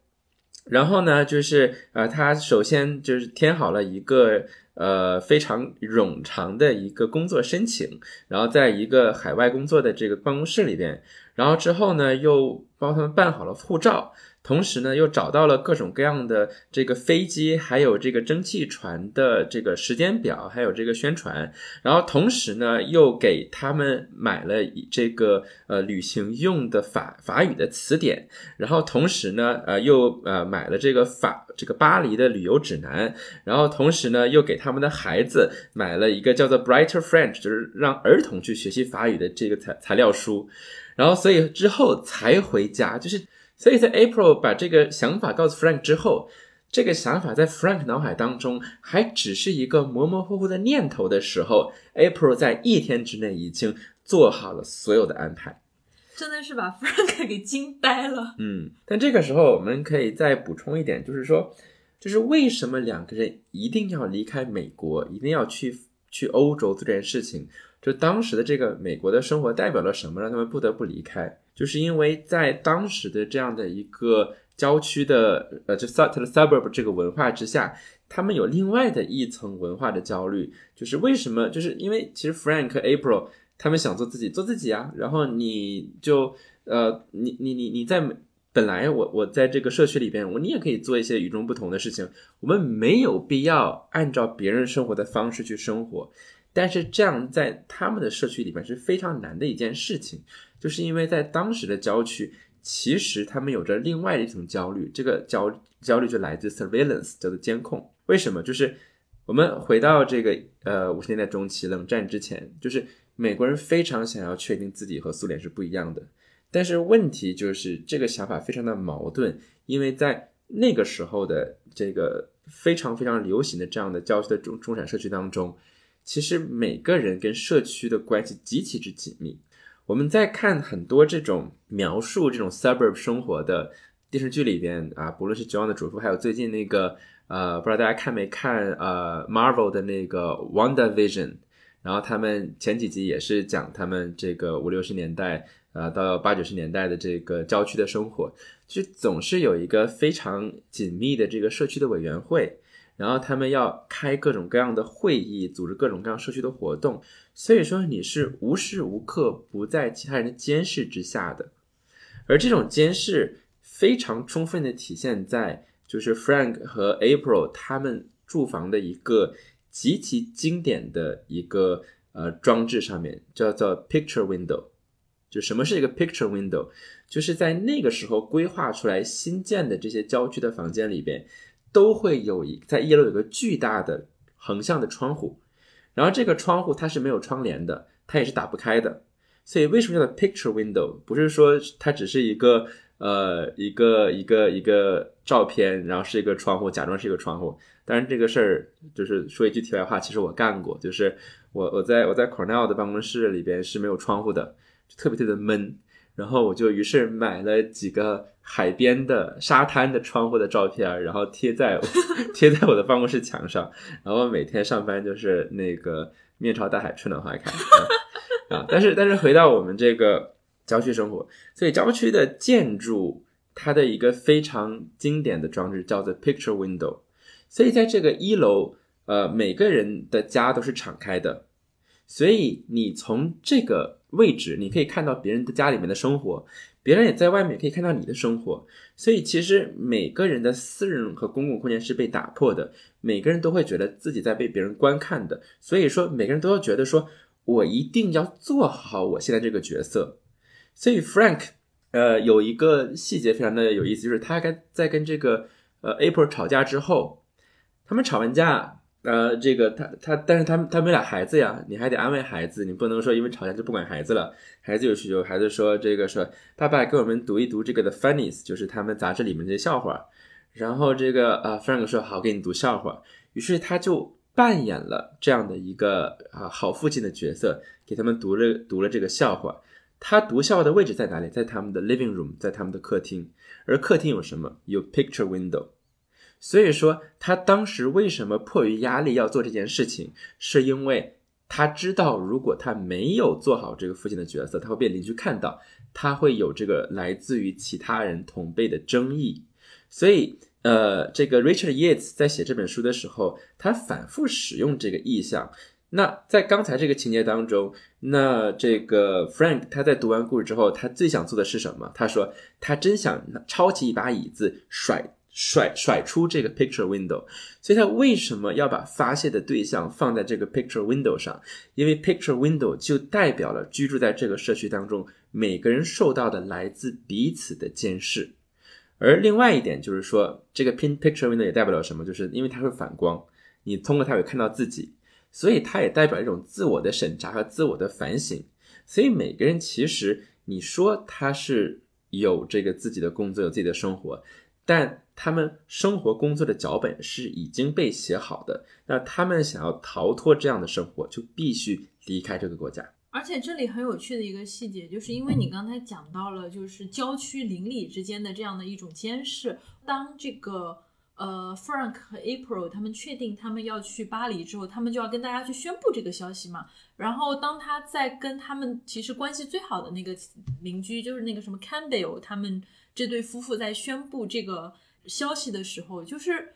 然后呢，就是呃，他首先就是填好了一个呃非常冗长的一个工作申请，然后在一个海外工作的这个办公室里边，然后之后呢，又帮他们办好了护照。同时呢，又找到了各种各样的这个飞机，还有这个蒸汽船的这个时间表，还有这个宣传。然后同时呢，又给他们买了这个呃旅行用的法法语的词典。然后同时呢，呃又呃买了这个法这个巴黎的旅游指南。然后同时呢，又给他们的孩子买了一个叫做 Brighter French，就是让儿童去学习法语的这个材材料书。然后所以之后才回家，就是。所以在 April 把这个想法告诉 Frank 之后，这个想法在 Frank 脑海当中还只是一个模模糊糊的念头的时候，April 在一天之内已经做好了所有的安排，真的是把 Frank 给惊呆了。嗯，但这个时候我们可以再补充一点，就是说，就是为什么两个人一定要离开美国，一定要去去欧洲做这件事情？就当时的这个美国的生活代表了什么，让他们不得不离开？就是因为在当时的这样的一个郊区的呃，就 sub suburb 这个文化之下，他们有另外的一层文化的焦虑。就是为什么？就是因为其实 Frank、April 他们想做自己，做自己啊。然后你就呃，你你你你在本来我我在这个社区里边，我你也可以做一些与众不同的事情。我们没有必要按照别人生活的方式去生活。但是这样在他们的社区里面是非常难的一件事情。就是因为在当时的郊区，其实他们有着另外的一种焦虑，这个焦焦虑就来自 surveillance，叫做监控。为什么？就是我们回到这个呃五十年代中期冷战之前，就是美国人非常想要确定自己和苏联是不一样的。但是问题就是这个想法非常的矛盾，因为在那个时候的这个非常非常流行的这样的郊区的中中产社区当中，其实每个人跟社区的关系极其之紧密。我们在看很多这种描述这种 suburb 生活的电视剧里边啊，不论是《绝望的主妇》，还有最近那个呃，不知道大家看没看呃，Marvel 的那个 Wanda Vision，然后他们前几集也是讲他们这个五六十年代呃到八九十年代的这个郊区的生活，就总是有一个非常紧密的这个社区的委员会。然后他们要开各种各样的会议，组织各种各样社区的活动，所以说你是无时无刻不在其他人的监视之下的，而这种监视非常充分的体现在就是 Frank 和 April 他们住房的一个极其经典的一个呃装置上面，叫做 Picture Window。就什么是一个 Picture Window？就是在那个时候规划出来新建的这些郊区的房间里边。都会有一在一楼有个巨大的横向的窗户，然后这个窗户它是没有窗帘的，它也是打不开的。所以为什么叫做 picture window？不是说它只是一个呃一个一个一个照片，然后是一个窗户，假装是一个窗户。当然这个事儿就是说一句题外话，其实我干过，就是我我在我在 Cornell 的办公室里边是没有窗户的，特别特别闷。然后我就于是买了几个海边的沙滩的窗户的照片，然后贴在 贴在我的办公室墙上，然后每天上班就是那个面朝大海，春暖花开啊。但是但是回到我们这个郊区生活，所以郊区的建筑它的一个非常经典的装置叫做 picture window，所以在这个一楼，呃，每个人的家都是敞开的，所以你从这个。位置，你可以看到别人的家里面的生活，别人也在外面可以看到你的生活，所以其实每个人的私人和公共空间是被打破的，每个人都会觉得自己在被别人观看的，所以说每个人都要觉得说，我一定要做好我现在这个角色。所以 Frank，呃，有一个细节非常的有意思，就是他跟在跟这个呃 April 吵架之后，他们吵完架。呃，这个他他，但是他他没俩孩子呀，你还得安慰孩子，你不能说因为吵架就不管孩子了。孩子有需求，孩子说这个说爸爸给我们读一读这个的 funnies，就是他们杂志里面这些笑话。然后这个啊，Frank 说好，给你读笑话。于是他就扮演了这样的一个啊好父亲的角色，给他们读了读了这个笑话。他读笑话的位置在哪里？在他们的 living room，在他们的客厅。而客厅有什么？有 picture window。所以说，他当时为什么迫于压力要做这件事情，是因为他知道，如果他没有做好这个父亲的角色，他会被邻居看到，他会有这个来自于其他人同辈的争议。所以，呃，这个 Richard Yates 在写这本书的时候，他反复使用这个意象。那在刚才这个情节当中，那这个 Frank 他在读完故事之后，他最想做的是什么？他说他真想抄起一把椅子甩。甩甩出这个 picture window，所以他为什么要把发泄的对象放在这个 picture window 上？因为 picture window 就代表了居住在这个社区当中每个人受到的来自彼此的监视。而另外一点就是说，这个 pin picture window 也代表了什么？就是因为它会反光，你通过它会看到自己，所以它也代表一种自我的审查和自我的反省。所以每个人其实你说他是有这个自己的工作，有自己的生活。但他们生活工作的脚本是已经被写好的，那他们想要逃脱这样的生活，就必须离开这个国家。而且这里很有趣的一个细节，就是因为你刚才讲到了，就是郊区邻里之间的这样的一种监视。当这个呃 Frank 和 April 他们确定他们要去巴黎之后，他们就要跟大家去宣布这个消息嘛。然后当他在跟他们其实关系最好的那个邻居，就是那个什么 Campbell 他们。这对夫妇在宣布这个消息的时候，就是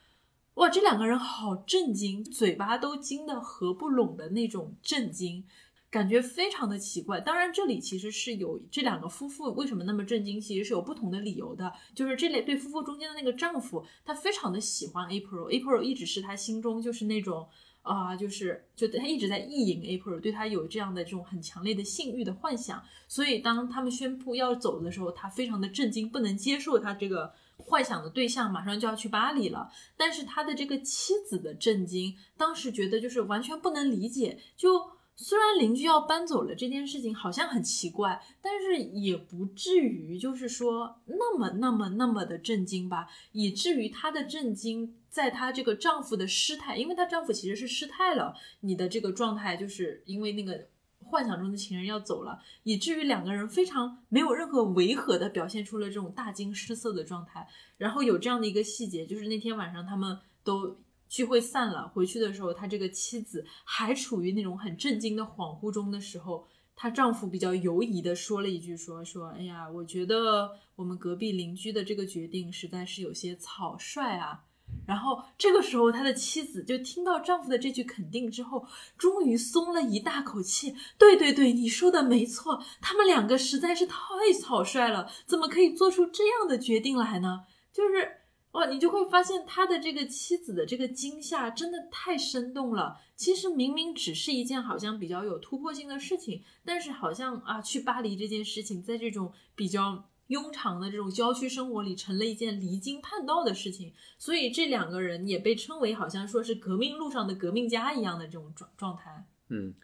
哇，这两个人好震惊，嘴巴都惊得合不拢的那种震惊，感觉非常的奇怪。当然，这里其实是有这两个夫妇为什么那么震惊，其实是有不同的理由的。就是这类对夫妇中间的那个丈夫，他非常的喜欢 April，April 一直是他心中就是那种。啊，就是就他一直在意淫 April，对他有这样的这种很强烈的性欲的幻想，所以当他们宣布要走的时候，他非常的震惊，不能接受他这个幻想的对象马上就要去巴黎了。但是他的这个妻子的震惊，当时觉得就是完全不能理解，就。虽然邻居要搬走了这件事情好像很奇怪，但是也不至于就是说那么那么那么的震惊吧，以至于她的震惊在她这个丈夫的失态，因为她丈夫其实是失态了，你的这个状态就是因为那个幻想中的情人要走了，以至于两个人非常没有任何违和的表现出了这种大惊失色的状态。然后有这样的一个细节，就是那天晚上他们都。聚会散了，回去的时候，他这个妻子还处于那种很震惊的恍惚中的时候，她丈夫比较犹疑的说了一句：“说说，哎呀，我觉得我们隔壁邻居的这个决定实在是有些草率啊。”然后这个时候，他的妻子就听到丈夫的这句肯定之后，终于松了一大口气。对对对，你说的没错，他们两个实在是太草率了，怎么可以做出这样的决定来呢？就是。哇，你就会发现他的这个妻子的这个惊吓真的太生动了。其实明明只是一件好像比较有突破性的事情，但是好像啊，去巴黎这件事情，在这种比较庸常的这种郊区生活里，成了一件离经叛道的事情。所以这两个人也被称为好像说是革命路上的革命家一样的这种状状态。嗯，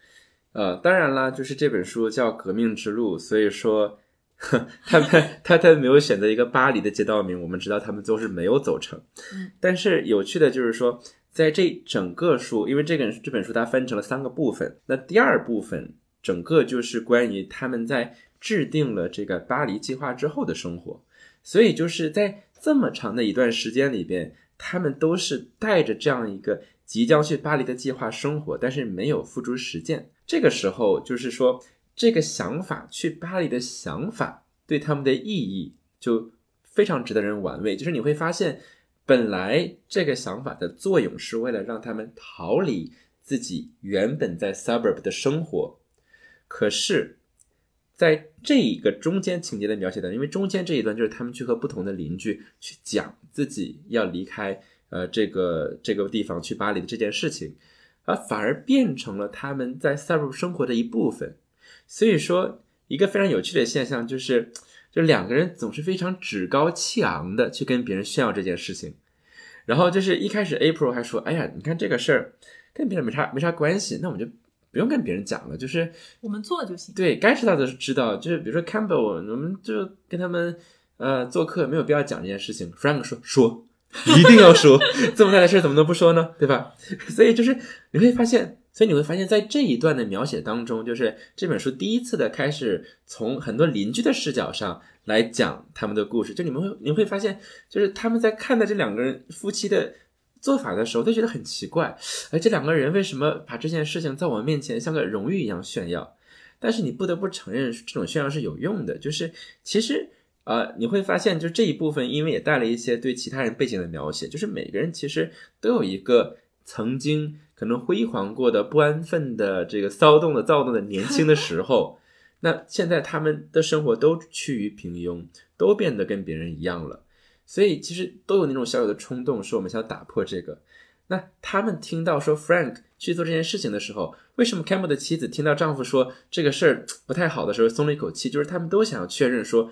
呃，当然啦，就是这本书叫《革命之路》，所以说。他们他他没有选择一个巴黎的街道名，我们知道他们都是没有走成。但是有趣的就是说，在这整个书，因为这个这本书它分成了三个部分，那第二部分整个就是关于他们在制定了这个巴黎计划之后的生活。所以就是在这么长的一段时间里边，他们都是带着这样一个即将去巴黎的计划生活，但是没有付诸实践。这个时候就是说。这个想法去巴黎的想法对他们的意义就非常值得人玩味。就是你会发现，本来这个想法的作用是为了让他们逃离自己原本在 suburb 的生活，可是，在这一个中间情节的描写的，因为中间这一段就是他们去和不同的邻居去讲自己要离开呃这个这个地方去巴黎的这件事情，而反而变成了他们在塞入生活的一部分。所以说，一个非常有趣的现象就是，就两个人总是非常趾高气昂的去跟别人炫耀这件事情。然后就是一开始，April 还说：“哎呀，你看这个事儿跟别人没啥没啥关系，那我们就不用跟别人讲了，就是我们做就行。”对该知道的知道，就是比如说 Campbell，我们就跟他们呃做客，没有必要讲这件事情。Frank 说：“说 一定要说，这么大的事怎么能不说呢？对吧？” 所以就是你会发现。所以你会发现在这一段的描写当中，就是这本书第一次的开始从很多邻居的视角上来讲他们的故事。就你们会你会发现，就是他们在看待这两个人夫妻的做法的时候，都觉得很奇怪。哎，这两个人为什么把这件事情在我面前像个荣誉一样炫耀？但是你不得不承认，这种炫耀是有用的。就是其实，呃，你会发现，就这一部分，因为也带了一些对其他人背景的描写，就是每个人其实都有一个曾经可能辉煌过的、不安分的、这个骚动的、躁动的年轻的时候。那现在他们的生活都趋于平庸，都变得跟别人一样了。所以其实都有那种小小的冲动，说我们想打破这个。那他们听到说 Frank 去做这件事情的时候，为什么 Campbell 的妻子听到丈夫说这个事儿不太好的时候松了一口气？就是他们都想要确认说，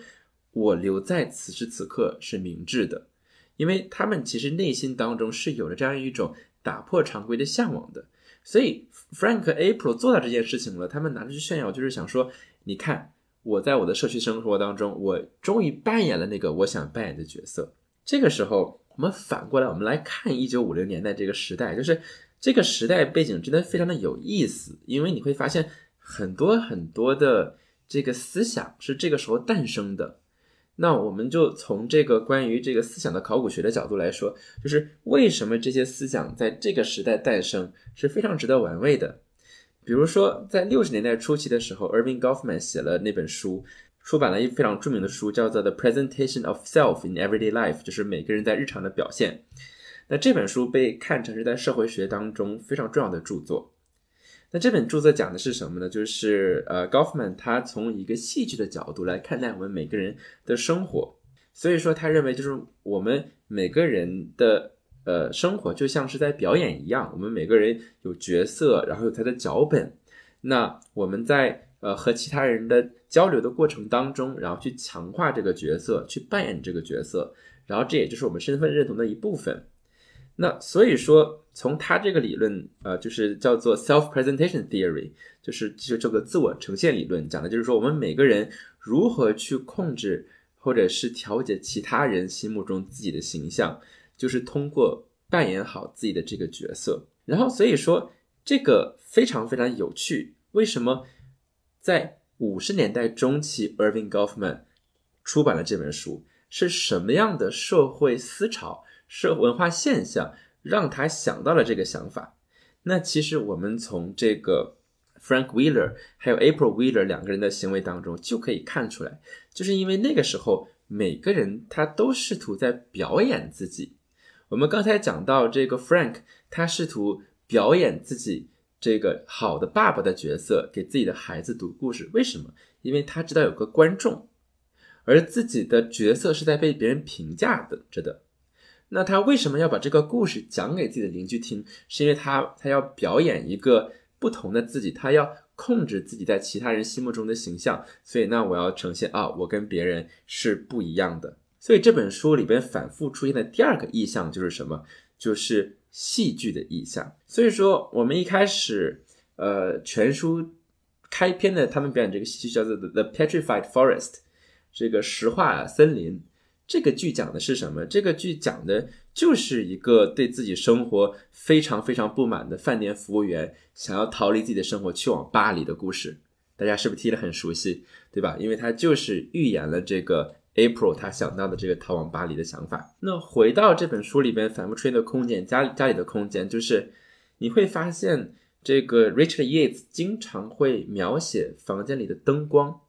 我留在此时此刻是明智的，因为他们其实内心当中是有着这样一种打破常规的向往的。所以 Frank 和 April 做到这件事情了，他们拿着去炫耀，就是想说，你看。我在我的社区生活当中，我终于扮演了那个我想扮演的角色。这个时候，我们反过来，我们来看一九五零年代这个时代，就是这个时代背景真的非常的有意思，因为你会发现很多很多的这个思想是这个时候诞生的。那我们就从这个关于这个思想的考古学的角度来说，就是为什么这些思想在这个时代诞生是非常值得玩味的。比如说，在六十年代初期的时候，Irving Goffman 写了那本书，出版了一非常著名的书，叫做《The Presentation of Self in Everyday Life》，就是每个人在日常的表现。那这本书被看成是在社会学当中非常重要的著作。那这本著作讲的是什么呢？就是呃，Goffman 他从一个戏剧的角度来看待我们每个人的生活，所以说他认为就是我们每个人的。呃，生活就像是在表演一样，我们每个人有角色，然后有他的脚本。那我们在呃和其他人的交流的过程当中，然后去强化这个角色，去扮演这个角色，然后这也就是我们身份认同的一部分。那所以说，从他这个理论，呃，就是叫做 self-presentation theory，就是就这个自我呈现理论，讲的就是说我们每个人如何去控制或者是调节其他人心目中自己的形象。就是通过扮演好自己的这个角色，然后所以说这个非常非常有趣。为什么在五十年代中期，Irving Goffman 出版了这本书？是什么样的社会思潮、社文化现象让他想到了这个想法？那其实我们从这个 Frank Wheeler 还有 April Wheeler 两个人的行为当中就可以看出来，就是因为那个时候每个人他都试图在表演自己。我们刚才讲到这个 Frank，他试图表演自己这个好的爸爸的角色，给自己的孩子读故事。为什么？因为他知道有个观众，而自己的角色是在被别人评价的着的。那他为什么要把这个故事讲给自己的邻居听？是因为他他要表演一个不同的自己，他要控制自己在其他人心目中的形象。所以，那我要呈现啊，我跟别人是不一样的。所以这本书里边反复出现的第二个意象就是什么？就是戏剧的意象。所以说，我们一开始，呃，全书开篇的他们表演这个戏剧叫做《The Petrified Forest》，这个石化森林。这个剧讲的是什么？这个剧讲的就是一个对自己生活非常非常不满的饭店服务员，想要逃离自己的生活，去往巴黎的故事。大家是不是听得很熟悉？对吧？因为它就是预言了这个。April 他想到的这个逃往巴黎的想法。那回到这本书里边反复出现的空间，家里家里的空间，就是你会发现这个 Richard Yates 经常会描写房间里的灯光，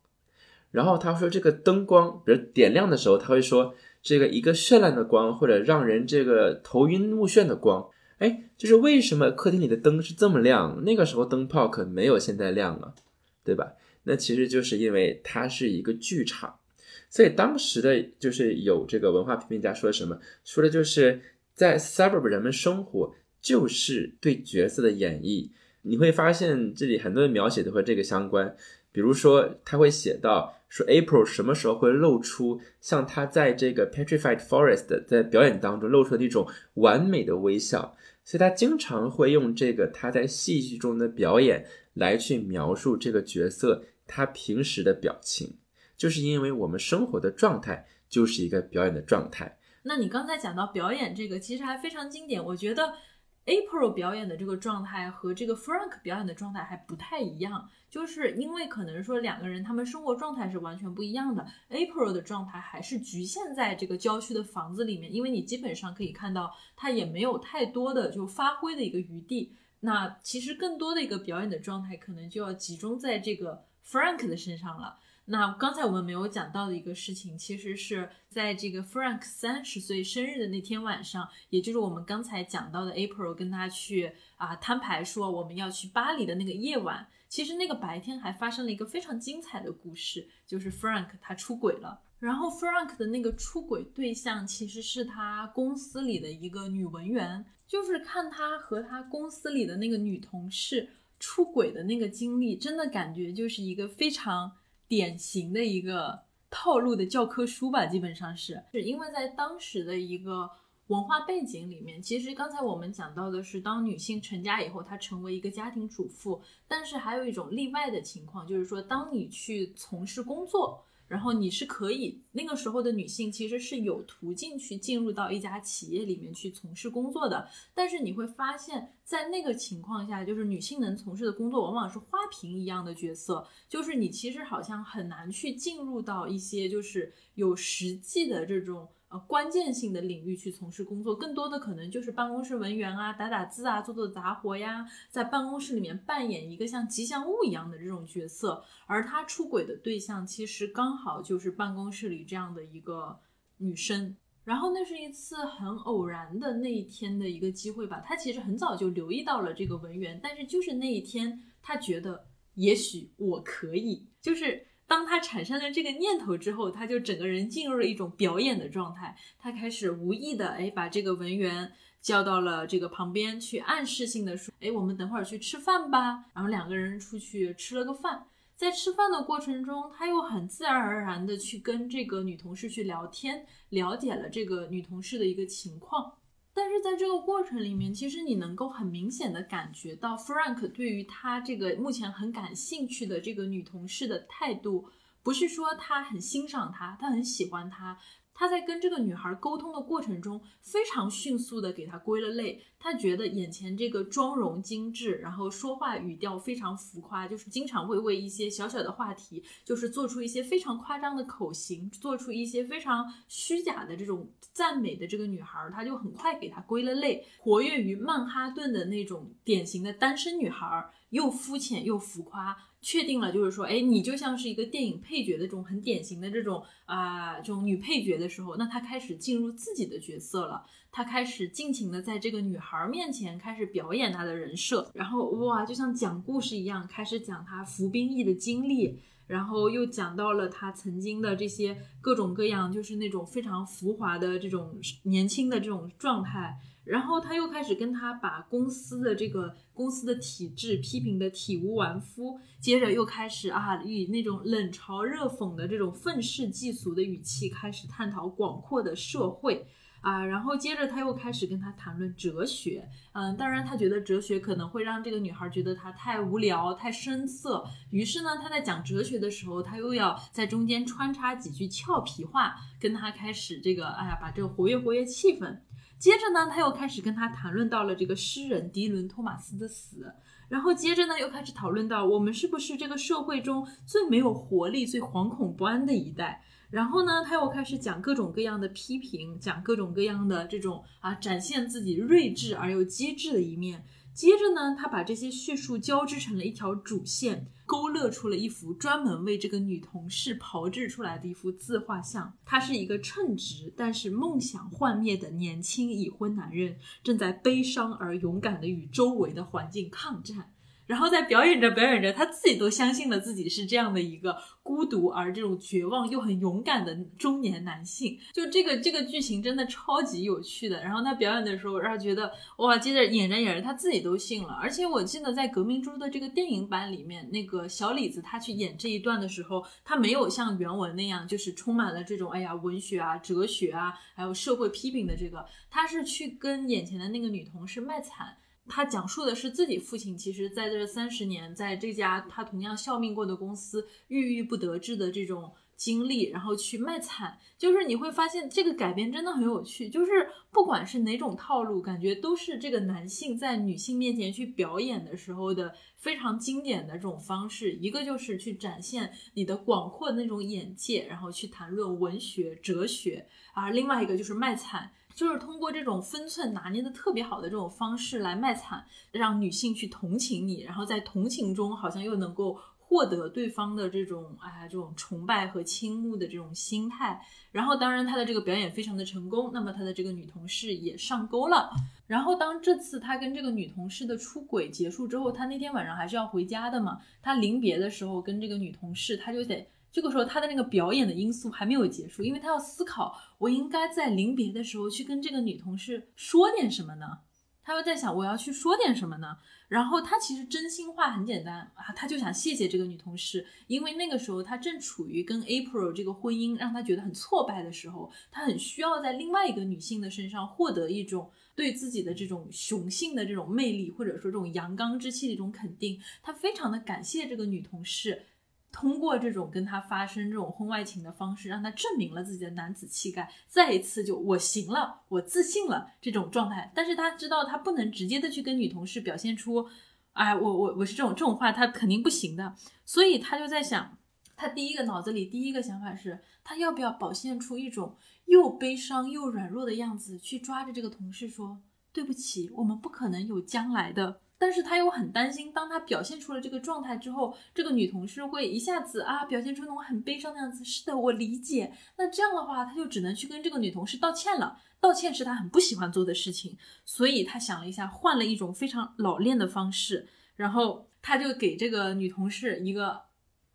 然后他说这个灯光，比如点亮的时候，他会说这个一个绚烂的光，或者让人这个头晕目眩的光。哎，就是为什么客厅里的灯是这么亮？那个时候灯泡可没有现在亮啊，对吧？那其实就是因为它是一个剧场。所以当时的就是有这个文化批评家说什么，说的就是在 suburb 人们生活就是对角色的演绎。你会发现这里很多的描写都和这个相关，比如说他会写到说 April 什么时候会露出像他在这个 Petrified Forest 在表演当中露出的那种完美的微笑，所以他经常会用这个他在戏剧中的表演来去描述这个角色他平时的表情。就是因为我们生活的状态就是一个表演的状态。那你刚才讲到表演这个，其实还非常经典。我觉得 April 表演的这个状态和这个 Frank 表演的状态还不太一样，就是因为可能说两个人他们生活状态是完全不一样的。April 的状态还是局限在这个郊区的房子里面，因为你基本上可以看到他也没有太多的就发挥的一个余地。那其实更多的一个表演的状态可能就要集中在这个 Frank 的身上了。那刚才我们没有讲到的一个事情，其实是在这个 Frank 三十岁生日的那天晚上，也就是我们刚才讲到的 April 跟他去啊摊牌说我们要去巴黎的那个夜晚，其实那个白天还发生了一个非常精彩的故事，就是 Frank 他出轨了。然后 Frank 的那个出轨对象其实是他公司里的一个女文员，就是看他和他公司里的那个女同事出轨的那个经历，真的感觉就是一个非常。典型的一个套路的教科书吧，基本上是，是因为在当时的一个文化背景里面，其实刚才我们讲到的是，当女性成家以后，她成为一个家庭主妇，但是还有一种例外的情况，就是说，当你去从事工作。然后你是可以，那个时候的女性其实是有途径去进入到一家企业里面去从事工作的，但是你会发现在那个情况下，就是女性能从事的工作往往是花瓶一样的角色，就是你其实好像很难去进入到一些就是有实际的这种。呃关键性的领域去从事工作，更多的可能就是办公室文员啊，打打字啊，做做杂活呀，在办公室里面扮演一个像吉祥物一样的这种角色。而他出轨的对象其实刚好就是办公室里这样的一个女生。然后那是一次很偶然的那一天的一个机会吧，他其实很早就留意到了这个文员，但是就是那一天，他觉得也许我可以，就是。当他产生了这个念头之后，他就整个人进入了一种表演的状态。他开始无意的哎，把这个文员叫到了这个旁边去，暗示性的说：“哎，我们等会儿去吃饭吧。”然后两个人出去吃了个饭，在吃饭的过程中，他又很自然而然的去跟这个女同事去聊天，了解了这个女同事的一个情况。但是在这个过程里面，其实你能够很明显的感觉到，Frank 对于他这个目前很感兴趣的这个女同事的态度，不是说他很欣赏她，他很喜欢她。他在跟这个女孩沟通的过程中，非常迅速的给她归了类。他觉得眼前这个妆容精致，然后说话语调非常浮夸，就是经常会为一些小小的话题，就是做出一些非常夸张的口型，做出一些非常虚假的这种赞美的这个女孩，他就很快给她归了类。活跃于曼哈顿的那种典型的单身女孩，又肤浅又浮夸。确定了，就是说，哎，你就像是一个电影配角的这种很典型的这种啊，这种女配角的时候，那她开始进入自己的角色了，她开始尽情的在这个女孩面前开始表演她的人设，然后哇，就像讲故事一样，开始讲她服兵役的经历，然后又讲到了她曾经的这些各种各样，就是那种非常浮华的这种年轻的这种状态。然后他又开始跟他把公司的这个公司的体制批评的体无完肤，接着又开始啊以那种冷嘲热讽的这种愤世嫉俗的语气开始探讨广阔的社会啊，然后接着他又开始跟他谈论哲学，嗯，当然他觉得哲学可能会让这个女孩觉得他太无聊、太生涩，于是呢他在讲哲学的时候，他又要在中间穿插几句俏皮话，跟他开始这个哎呀把这个活跃活跃气氛。接着呢，他又开始跟他谈论到了这个诗人迪伦·托马斯的死，然后接着呢，又开始讨论到我们是不是这个社会中最没有活力、最惶恐不安的一代。然后呢，他又开始讲各种各样的批评，讲各种各样的这种啊，展现自己睿智而又机智的一面。接着呢，他把这些叙述交织成了一条主线。勾勒出了一幅专门为这个女同事炮制出来的一幅自画像。他是一个称职但是梦想幻灭的年轻已婚男人，正在悲伤而勇敢的与周围的环境抗战。然后在表演着表演着，他自己都相信了自己是这样的一个孤独而这种绝望又很勇敢的中年男性。就这个这个剧情真的超级有趣的。然后他表演的时候，让他觉得哇，接着演着演着他自己都信了。而且我记得在《革命猪》的这个电影版里面，那个小李子他去演这一段的时候，他没有像原文那样就是充满了这种哎呀文学啊、哲学啊，还有社会批评的这个，他是去跟眼前的那个女同事卖惨。他讲述的是自己父亲，其实在这三十年，在这家他同样效命过的公司郁郁不得志的这种经历，然后去卖惨，就是你会发现这个改编真的很有趣。就是不管是哪种套路，感觉都是这个男性在女性面前去表演的时候的非常经典的这种方式。一个就是去展现你的广阔那种眼界，然后去谈论文学、哲学；而另外一个就是卖惨。就是通过这种分寸拿捏的特别好的这种方式来卖惨，让女性去同情你，然后在同情中好像又能够获得对方的这种哎这种崇拜和倾慕的这种心态。然后当然他的这个表演非常的成功，那么他的这个女同事也上钩了。然后当这次他跟这个女同事的出轨结束之后，他那天晚上还是要回家的嘛。他临别的时候跟这个女同事，他就得。这个时候，他的那个表演的因素还没有结束，因为他要思考，我应该在临别的时候去跟这个女同事说点什么呢？他又在想，我要去说点什么呢？然后他其实真心话很简单啊，他就想谢谢这个女同事，因为那个时候他正处于跟 April 这个婚姻让他觉得很挫败的时候，他很需要在另外一个女性的身上获得一种对自己的这种雄性的这种魅力，或者说这种阳刚之气的一种肯定。他非常的感谢这个女同事。通过这种跟他发生这种婚外情的方式，让他证明了自己的男子气概，再一次就我行了，我自信了这种状态。但是他知道他不能直接的去跟女同事表现出，哎，我我我是这种这种话，他肯定不行的。所以他就在想，他第一个脑子里第一个想法是，他要不要表现出一种又悲伤又软弱的样子，去抓着这个同事说，对不起，我们不可能有将来的。但是他又很担心，当他表现出了这个状态之后，这个女同事会一下子啊表现出那种很悲伤的样子。是的，我理解。那这样的话，他就只能去跟这个女同事道歉了。道歉是他很不喜欢做的事情，所以他想了一下，换了一种非常老练的方式，然后他就给这个女同事一个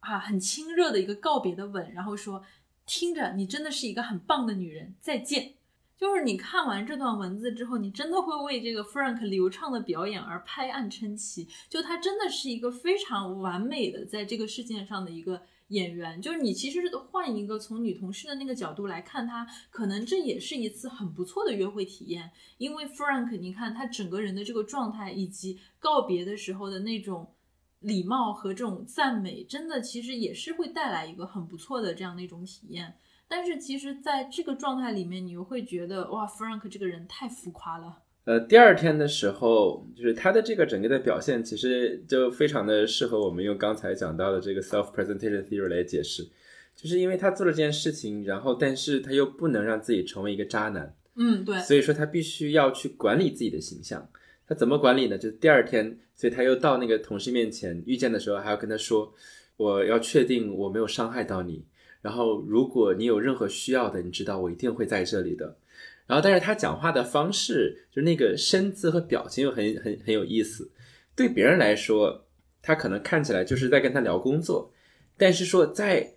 啊很亲热的一个告别的吻，然后说：“听着，你真的是一个很棒的女人，再见。”就是你看完这段文字之后，你真的会为这个 Frank 流畅的表演而拍案称奇。就他真的是一个非常完美的在这个事件上的一个演员。就是你其实是换一个从女同事的那个角度来看他，可能这也是一次很不错的约会体验。因为 Frank，你看他整个人的这个状态，以及告别的时候的那种礼貌和这种赞美，真的其实也是会带来一个很不错的这样的一种体验。但是其实，在这个状态里面，你又会觉得哇，Frank 这个人太浮夸了。呃，第二天的时候，就是他的这个整个的表现，其实就非常的适合我们用刚才讲到的这个 self-presentation theory 来解释，就是因为他做了这件事情，然后但是他又不能让自己成为一个渣男，嗯，对，所以说他必须要去管理自己的形象。他怎么管理呢？就第二天，所以他又到那个同事面前遇见的时候，还要跟他说，我要确定我没有伤害到你。然后，如果你有任何需要的，你知道我一定会在这里的。然后，但是他讲话的方式，就是那个身姿和表情又很很很有意思。对别人来说，他可能看起来就是在跟他聊工作，但是说在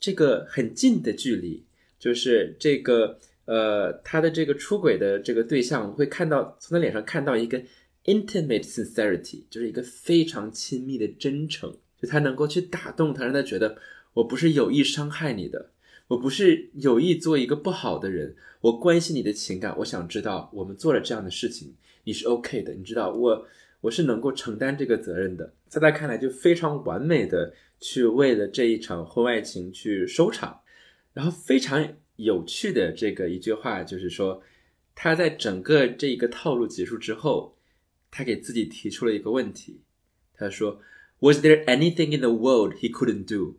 这个很近的距离，就是这个呃他的这个出轨的这个对象会看到从他脸上看到一个 intimate sincerity，就是一个非常亲密的真诚，就他能够去打动他，让他觉得。我不是有意伤害你的，我不是有意做一个不好的人。我关心你的情感，我想知道我们做了这样的事情，你是 OK 的。你知道我我是能够承担这个责任的。在他看来，就非常完美的去为了这一场婚外情去收场。然后非常有趣的这个一句话就是说，他在整个这一个套路结束之后，他给自己提出了一个问题，他说：“Was there anything in the world he couldn't do？”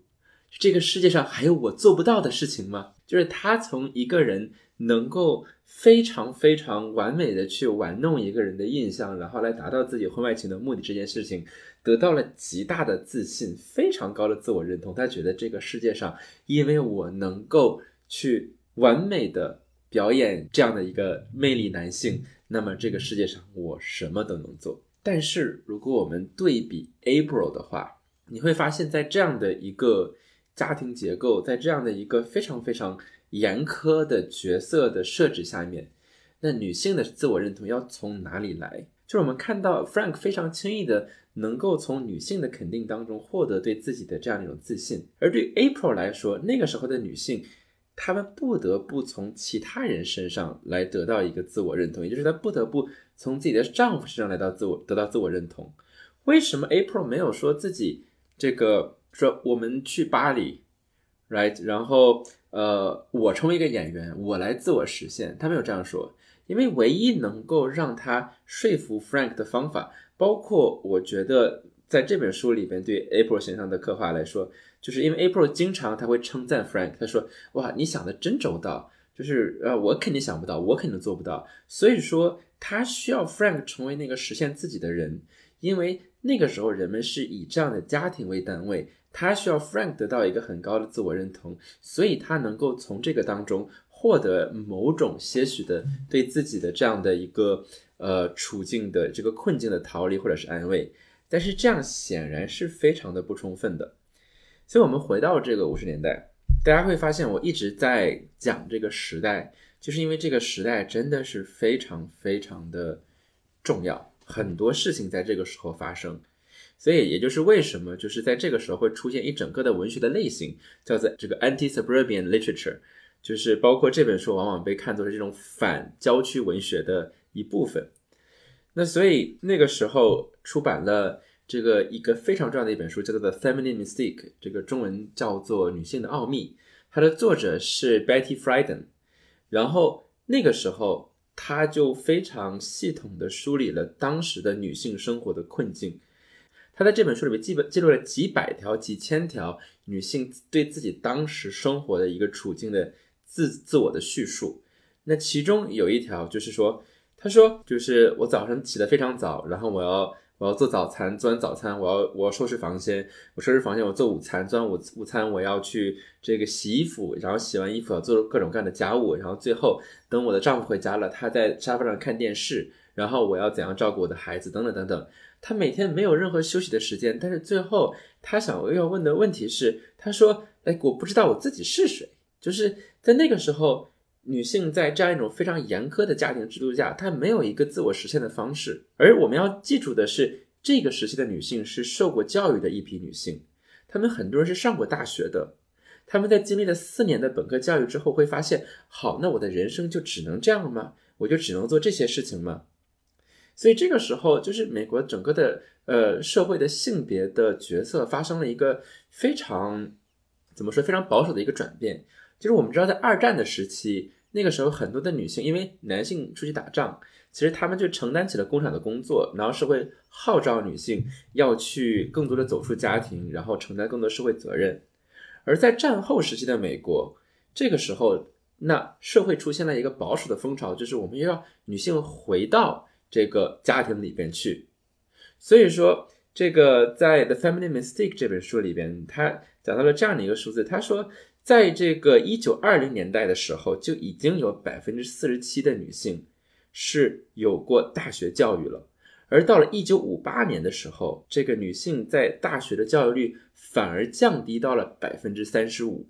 这个世界上还有我做不到的事情吗？就是他从一个人能够非常非常完美的去玩弄一个人的印象，然后来达到自己婚外情的目的这件事情，得到了极大的自信，非常高的自我认同。他觉得这个世界上，因为我能够去完美的表演这样的一个魅力男性，那么这个世界上我什么都能做。但是如果我们对比 April 的话，你会发现在这样的一个。家庭结构在这样的一个非常非常严苛的角色的设置下面，那女性的自我认同要从哪里来？就是我们看到 Frank 非常轻易的能够从女性的肯定当中获得对自己的这样一种自信，而对 April 来说，那个时候的女性，她们不得不从其他人身上来得到一个自我认同，也就是她不得不从自己的丈夫身上来到自我得到自我认同。为什么 April 没有说自己这个说我们去巴黎，right？然后呃，我成为一个演员，我来自我实现。他没有这样说，因为唯一能够让他说服 Frank 的方法，包括我觉得在这本书里边对 April 形象的刻画来说，就是因为 April 经常他会称赞 Frank，他说哇，你想的真周到，就是呃，我肯定想不到，我肯定做不到。所以说他需要 Frank 成为那个实现自己的人，因为那个时候人们是以这样的家庭为单位。他需要 Frank 得到一个很高的自我认同，所以他能够从这个当中获得某种些许的对自己的这样的一个呃处境的这个困境的逃离或者是安慰。但是这样显然是非常的不充分的。所以，我们回到这个五十年代，大家会发现我一直在讲这个时代，就是因为这个时代真的是非常非常的重要，很多事情在这个时候发生。所以，也就是为什么就是在这个时候会出现一整个的文学的类型，叫做这个 anti-suburban literature，就是包括这本书往往被看作是这种反郊区文学的一部分。那所以那个时候出版了这个一个非常重要的一本书，叫做《The Feminine Mystique》，这个中文叫做《女性的奥秘》，它的作者是 Betty Friedan。然后那个时候，他就非常系统的梳理了当时的女性生活的困境。他在这本书里面记本记录了几百条、几千条女性对自己当时生活的一个处境的自自我的叙述。那其中有一条就是说，他说，就是我早上起得非常早，然后我要我要做早餐，做完早餐我要我要收拾房间，我收拾房间我做午餐，做完午午餐我要去这个洗衣服，然后洗完衣服做各种各样的家务，然后最后等我的丈夫回家了，他在沙发上看电视，然后我要怎样照顾我的孩子，等等等等。他每天没有任何休息的时间，但是最后他想要问的问题是，他说：“哎，我不知道我自己是谁。”就是在那个时候，女性在这样一种非常严苛的家庭制度下，她没有一个自我实现的方式。而我们要记住的是，这个时期的女性是受过教育的一批女性，她们很多人是上过大学的，她们在经历了四年的本科教育之后，会发现：好，那我的人生就只能这样吗？我就只能做这些事情吗？所以这个时候，就是美国整个的呃社会的性别的角色发生了一个非常怎么说非常保守的一个转变。就是我们知道，在二战的时期，那个时候很多的女性，因为男性出去打仗，其实他们就承担起了工厂的工作，然后社会号召女性要去更多的走出家庭，然后承担更多社会责任。而在战后时期的美国，这个时候，那社会出现了一个保守的风潮，就是我们要女性回到。这个家庭里边去，所以说这个在《The Feminine Mystique》这本书里边，他讲到了这样的一个数字，他说，在这个一九二零年代的时候，就已经有百分之四十七的女性是有过大学教育了，而到了一九五八年的时候，这个女性在大学的教育率反而降低到了百分之三十五。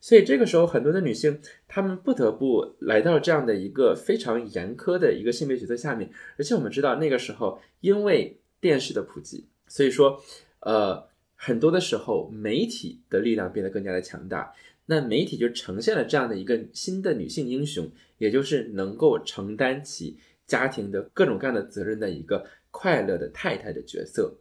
所以这个时候，很多的女性她们不得不来到这样的一个非常严苛的一个性别角色下面。而且我们知道，那个时候因为电视的普及，所以说，呃，很多的时候媒体的力量变得更加的强大。那媒体就呈现了这样的一个新的女性英雄，也就是能够承担起家庭的各种各样的责任的一个快乐的太太的角色。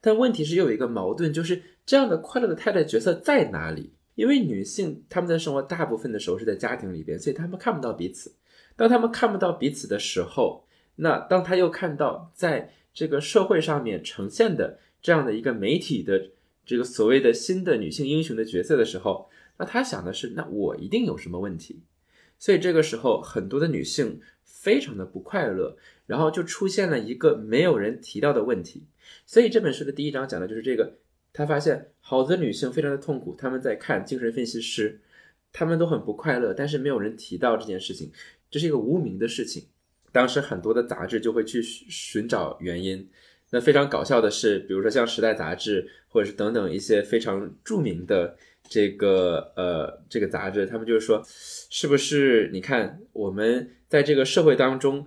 但问题是，又有一个矛盾，就是这样的快乐的太太角色在哪里？因为女性她们在生活大部分的时候是在家庭里边，所以她们看不到彼此。当她们看不到彼此的时候，那当她又看到在这个社会上面呈现的这样的一个媒体的这个所谓的新的女性英雄的角色的时候，那她想的是，那我一定有什么问题。所以这个时候，很多的女性非常的不快乐，然后就出现了一个没有人提到的问题。所以这本书的第一章讲的就是这个。他发现好多女性非常的痛苦，他们在看精神分析师，他们都很不快乐，但是没有人提到这件事情，这是一个无名的事情。当时很多的杂志就会去寻找原因。那非常搞笑的是，比如说像《时代》杂志，或者是等等一些非常著名的这个呃这个杂志，他们就是说，是不是你看我们在这个社会当中，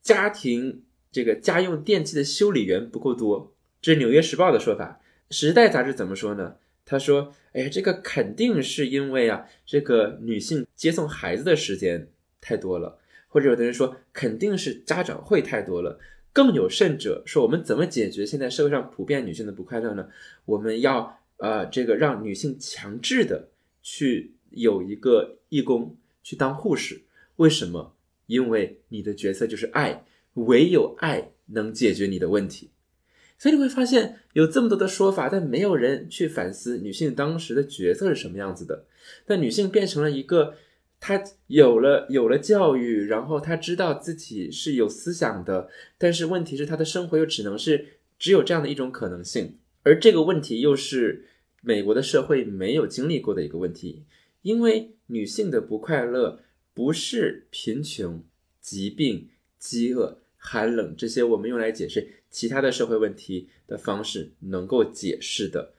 家庭这个家用电器的修理员不够多？这是《纽约时报》的说法。时代杂志怎么说呢？他说：“哎呀，这个肯定是因为啊，这个女性接送孩子的时间太多了，或者有的人说肯定是家长会太多了。更有甚者说，我们怎么解决现在社会上普遍女性的不快乐呢？我们要呃这个让女性强制的去有一个义工去当护士。为什么？因为你的角色就是爱，唯有爱能解决你的问题。所以你会发现有这么多的说法，但没有人去反思女性当时的角色是什么样子的。但女性变成了一个，她有了有了教育，然后她知道自己是有思想的，但是问题是她的生活又只能是只有这样的一种可能性。而这个问题又是美国的社会没有经历过的一个问题，因为女性的不快乐。不是贫穷、疾病、饥饿、寒冷这些我们用来解释其他的社会问题的方式能够解释的，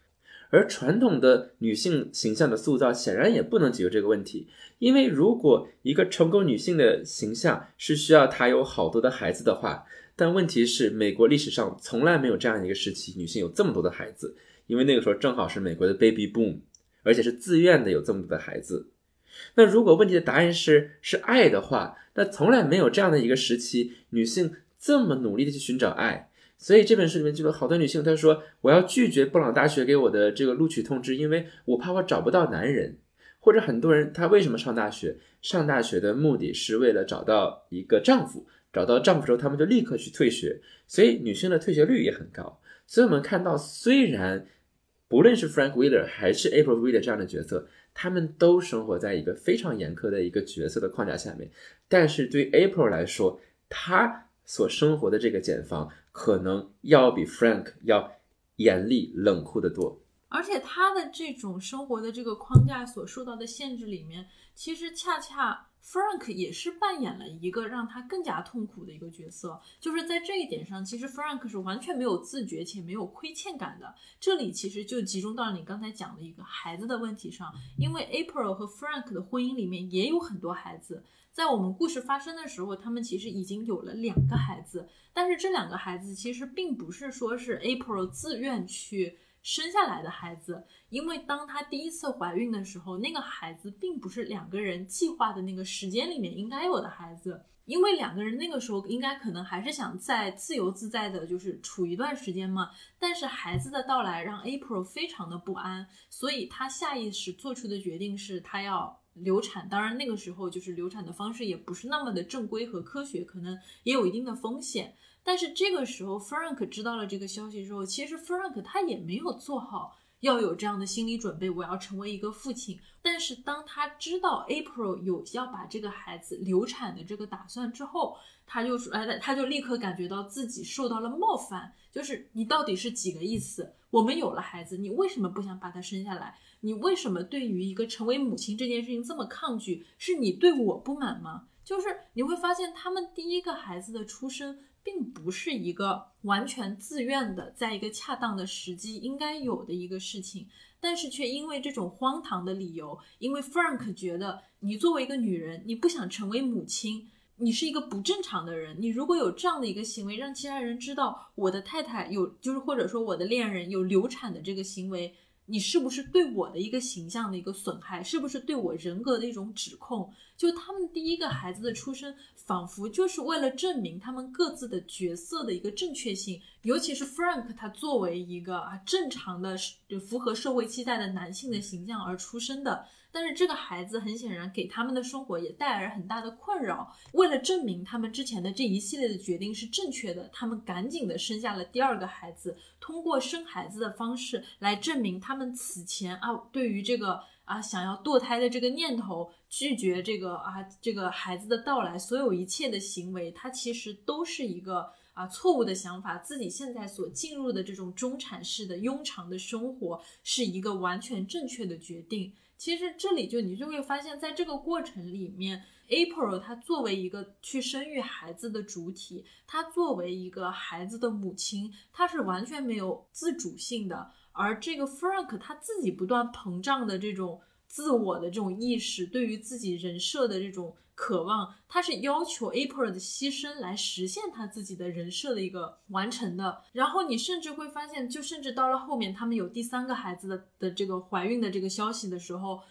而传统的女性形象的塑造显然也不能解决这个问题，因为如果一个成功女性的形象是需要她有好多的孩子的话，但问题是美国历史上从来没有这样一个时期，女性有这么多的孩子，因为那个时候正好是美国的 baby boom，而且是自愿的有这么多的孩子。那如果问题的答案是是爱的话，那从来没有这样的一个时期，女性这么努力的去寻找爱。所以这本书里面就有好多女性，她说我要拒绝布朗大学给我的这个录取通知，因为我怕我找不到男人。或者很多人她为什么上大学？上大学的目的是为了找到一个丈夫，找到丈夫之后，他们就立刻去退学。所以女性的退学率也很高。所以我们看到，虽然不论是 Frank Wheeler 还是 April Wheeler 这样的角色。他们都生活在一个非常严苛的一个角色的框架下面，但是对 April 来说，他所生活的这个茧房可能要比 Frank 要严厉冷酷的多。而且他的这种生活的这个框架所受到的限制里面，其实恰恰 Frank 也是扮演了一个让他更加痛苦的一个角色。就是在这一点上，其实 Frank 是完全没有自觉且没有亏欠感的。这里其实就集中到了你刚才讲的一个孩子的问题上，因为 April 和 Frank 的婚姻里面也有很多孩子。在我们故事发生的时候，他们其实已经有了两个孩子，但是这两个孩子其实并不是说是 April 自愿去。生下来的孩子，因为当她第一次怀孕的时候，那个孩子并不是两个人计划的那个时间里面应该有的孩子，因为两个人那个时候应该可能还是想再自由自在的，就是处一段时间嘛。但是孩子的到来让 April 非常的不安，所以她下意识做出的决定是她要流产。当然那个时候就是流产的方式也不是那么的正规和科学，可能也有一定的风险。但是这个时候，Frank 知道了这个消息之后，其实 Frank 他也没有做好要有这样的心理准备，我要成为一个父亲。但是当他知道 April 有要把这个孩子流产的这个打算之后，他就说，哎，他就立刻感觉到自己受到了冒犯，就是你到底是几个意思？我们有了孩子，你为什么不想把他生下来？你为什么对于一个成为母亲这件事情这么抗拒？是你对我不满吗？就是你会发现，他们第一个孩子的出生。并不是一个完全自愿的，在一个恰当的时机应该有的一个事情，但是却因为这种荒唐的理由，因为 Frank 觉得你作为一个女人，你不想成为母亲，你是一个不正常的人。你如果有这样的一个行为，让其他人知道我的太太有，就是或者说我的恋人有流产的这个行为。你是不是对我的一个形象的一个损害？是不是对我人格的一种指控？就他们第一个孩子的出生，仿佛就是为了证明他们各自的角色的一个正确性。尤其是 Frank，他作为一个啊正常的、符合社会期待的男性的形象而出生的。但是这个孩子很显然给他们的生活也带来了很大的困扰。为了证明他们之前的这一系列的决定是正确的，他们赶紧的生下了第二个孩子，通过生孩子的方式来证明他们此前啊对于这个啊想要堕胎的这个念头，拒绝这个啊这个孩子的到来，所有一切的行为，它其实都是一个啊错误的想法。自己现在所进入的这种中产式的庸常的生活，是一个完全正确的决定。其实这里就你就会发现，在这个过程里面，April 她作为一个去生育孩子的主体，她作为一个孩子的母亲，她是完全没有自主性的。而这个 Frank 他自己不断膨胀的这种自我的这种意识，对于自己人设的这种。渴望，他是要求 April 的牺牲来实现他自己的人设的一个完成的。然后你甚至会发现，就甚至到了后面，他们有第三个孩子的的这个怀孕的这个消息的时候，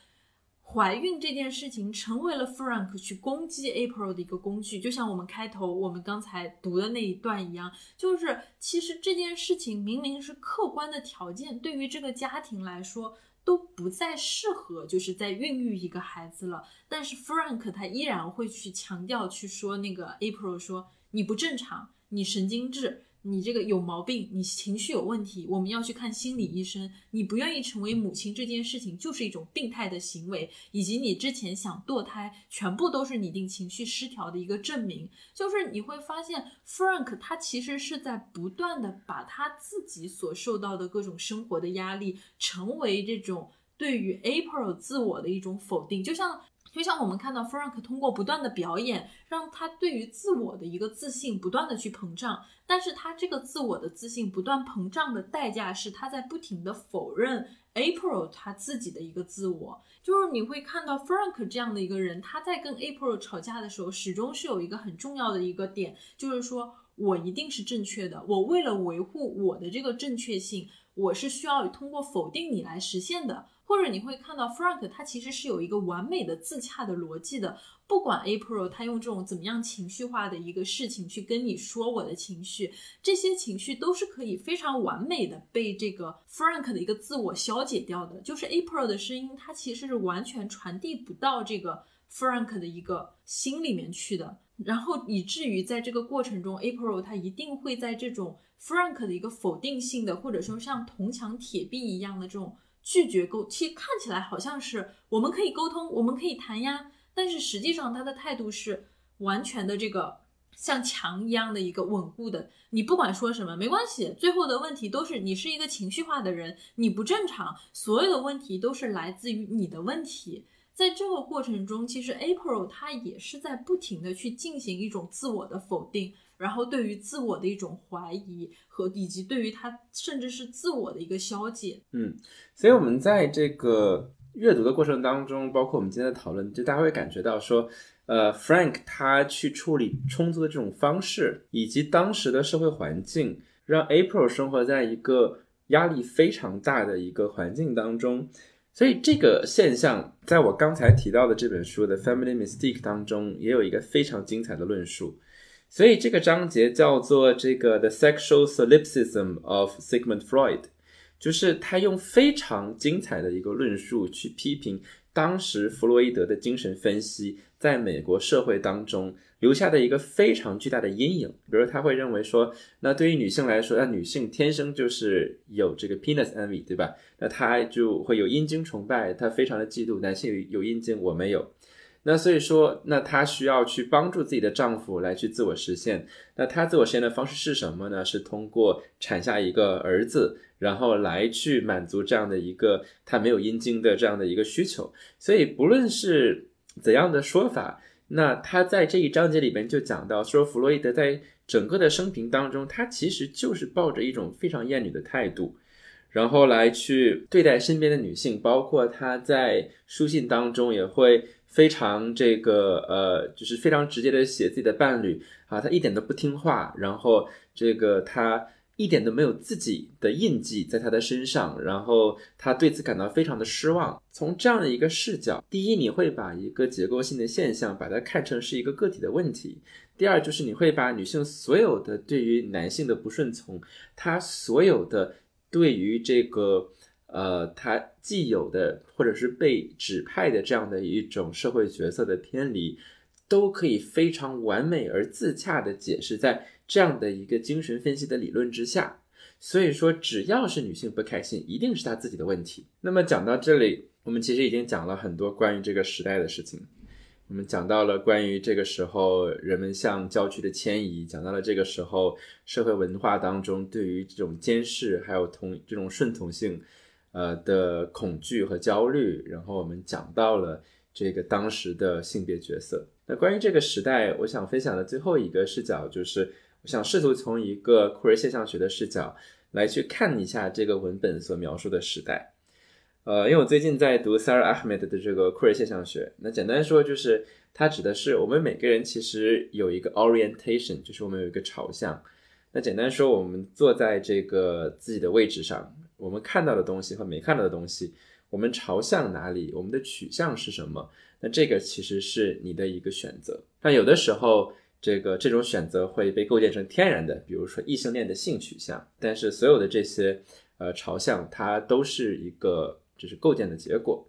怀孕这件事情成为了 Frank 去攻击 April 的一个工具，就像我们开头我们刚才读的那一段一样，就是其实这件事情明明是客观的条件，对于这个家庭来说都不再适合，就是在孕育一个孩子了，但是 Frank 他依然会去强调去说那个 April 说你不正常，你神经质。你这个有毛病，你情绪有问题，我们要去看心理医生。你不愿意成为母亲这件事情，就是一种病态的行为，以及你之前想堕胎，全部都是拟定情绪失调的一个证明。就是你会发现，Frank 他其实是在不断的把他自己所受到的各种生活的压力，成为这种对于 April 自我的一种否定，就像。就像我们看到 Frank 通过不断的表演，让他对于自我的一个自信不断的去膨胀，但是他这个自我的自信不断膨胀的代价是他在不停的否认 April 他自己的一个自我。就是你会看到 Frank 这样的一个人，他在跟 April 吵架的时候，始终是有一个很重要的一个点，就是说我一定是正确的，我为了维护我的这个正确性，我是需要通过否定你来实现的。或者你会看到 Frank，他其实是有一个完美的自洽的逻辑的。不管 April 他用这种怎么样情绪化的一个事情去跟你说我的情绪，这些情绪都是可以非常完美的被这个 Frank 的一个自我消解掉的。就是 April 的声音，它其实是完全传递不到这个 Frank 的一个心里面去的。然后以至于在这个过程中，April 他一定会在这种 Frank 的一个否定性的，或者说像铜墙铁壁一样的这种。拒绝沟，其实看起来好像是我们可以沟通，我们可以谈呀，但是实际上他的态度是完全的这个像墙一样的一个稳固的。你不管说什么没关系，最后的问题都是你是一个情绪化的人，你不正常，所有的问题都是来自于你的问题。在这个过程中，其实 April 他也是在不停的去进行一种自我的否定。然后对于自我的一种怀疑和以及对于他甚至是自我的一个消解，嗯，所以我们在这个阅读的过程当中，包括我们今天的讨论，就大家会感觉到说，呃，Frank 他去处理冲突的这种方式，以及当时的社会环境，让 April 生活在一个压力非常大的一个环境当中，所以这个现象，在我刚才提到的这本书的 Family Mistake 当中，也有一个非常精彩的论述。所以这个章节叫做这个 The Sexual Solipsism of Sigmund Freud，就是他用非常精彩的一个论述去批评当时弗洛伊德的精神分析在美国社会当中留下的一个非常巨大的阴影。比如他会认为说，那对于女性来说，那女性天生就是有这个 penis envy，对吧？那她就会有阴茎崇拜，她非常的嫉妒男性有阴茎，我没有。那所以说，那她需要去帮助自己的丈夫来去自我实现。那她自我实现的方式是什么呢？是通过产下一个儿子，然后来去满足这样的一个她没有阴茎的这样的一个需求。所以不论是怎样的说法，那她在这一章节里边就讲到说，弗洛伊德在整个的生平当中，他其实就是抱着一种非常厌女的态度，然后来去对待身边的女性，包括他在书信当中也会。非常这个呃，就是非常直接的写自己的伴侣啊，他一点都不听话，然后这个他一点都没有自己的印记在他的身上，然后他对此感到非常的失望。从这样的一个视角，第一，你会把一个结构性的现象把它看成是一个个体的问题；第二，就是你会把女性所有的对于男性的不顺从，他所有的对于这个。呃，他既有的或者是被指派的这样的一种社会角色的偏离，都可以非常完美而自洽的解释在这样的一个精神分析的理论之下。所以说，只要是女性不开心，一定是她自己的问题。那么讲到这里，我们其实已经讲了很多关于这个时代的事情。我们讲到了关于这个时候人们向郊区的迁移，讲到了这个时候社会文化当中对于这种监视还有同这种顺从性。呃的恐惧和焦虑，然后我们讲到了这个当时的性别角色。那关于这个时代，我想分享的最后一个视角，就是我想试图从一个库尔现象学的视角来去看一下这个文本所描述的时代。呃，因为我最近在读 Sarah Ahmed 的这个库尔现象学，那简单说就是它指的是我们每个人其实有一个 orientation，就是我们有一个朝向。那简单说，我们坐在这个自己的位置上。我们看到的东西和没看到的东西，我们朝向哪里，我们的取向是什么？那这个其实是你的一个选择。但有的时候，这个这种选择会被构建成天然的，比如说异性恋的性取向。但是所有的这些呃朝向，它都是一个就是构建的结果。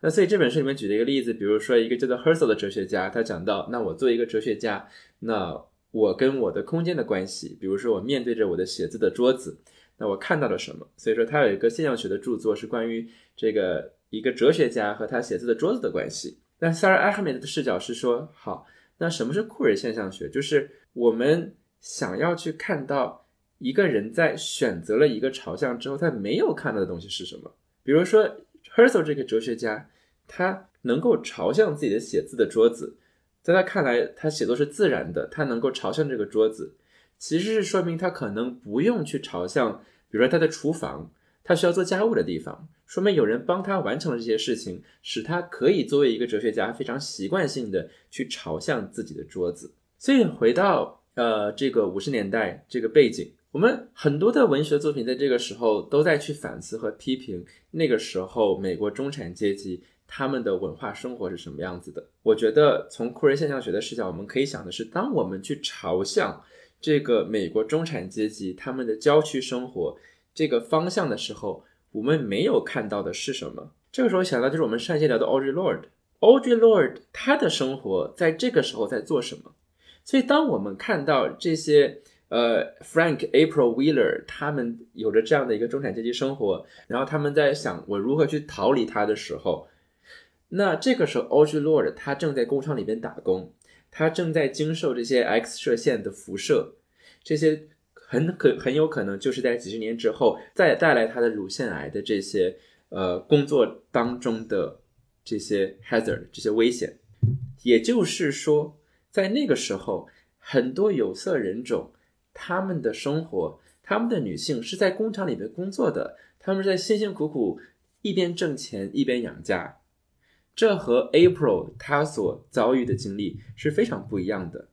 那所以这本书里面举了一个例子，比如说一个叫做 Herzl 的哲学家，他讲到，那我作为一个哲学家，那我跟我的空间的关系，比如说我面对着我的写字的桌子，那我看到了什么？所以说他有一个现象学的著作是关于这个一个哲学家和他写字的桌子的关系。那 Sarah Ahmed 的视角是说，好，那什么是库尔现象学？就是我们想要去看到一个人在选择了一个朝向之后，他没有看到的东西是什么？比如说。Herzl 这个哲学家，他能够朝向自己的写字的桌子，在他看来，他写作是自然的，他能够朝向这个桌子，其实是说明他可能不用去朝向，比如说他的厨房，他需要做家务的地方，说明有人帮他完成了这些事情，使他可以作为一个哲学家非常习惯性的去朝向自己的桌子。所以回到呃这个五十年代这个背景。我们很多的文学作品在这个时候都在去反思和批评那个时候美国中产阶级他们的文化生活是什么样子的。我觉得从库尔现象学的视角，我们可以想的是，当我们去朝向这个美国中产阶级他们的郊区生活这个方向的时候，我们没有看到的是什么？这个时候想到就是我们上一节聊的 Audrey Lorde，Audre Lord 他的生活在这个时候在做什么？所以当我们看到这些。呃，Frank、April、Wheeler 他们有着这样的一个中产阶级生活，然后他们在想我如何去逃离他的时候，那这个时候 Audrey Lord 他正在工厂里边打工，他正在经受这些 X 射线的辐射，这些很可很有可能就是在几十年之后再带来他的乳腺癌的这些呃工作当中的这些 hazard 这些危险，也就是说，在那个时候，很多有色人种。他们的生活，他们的女性是在工厂里面工作的，他们在辛辛苦苦一边挣钱一边养家，这和 April 他所遭遇的经历是非常不一样的。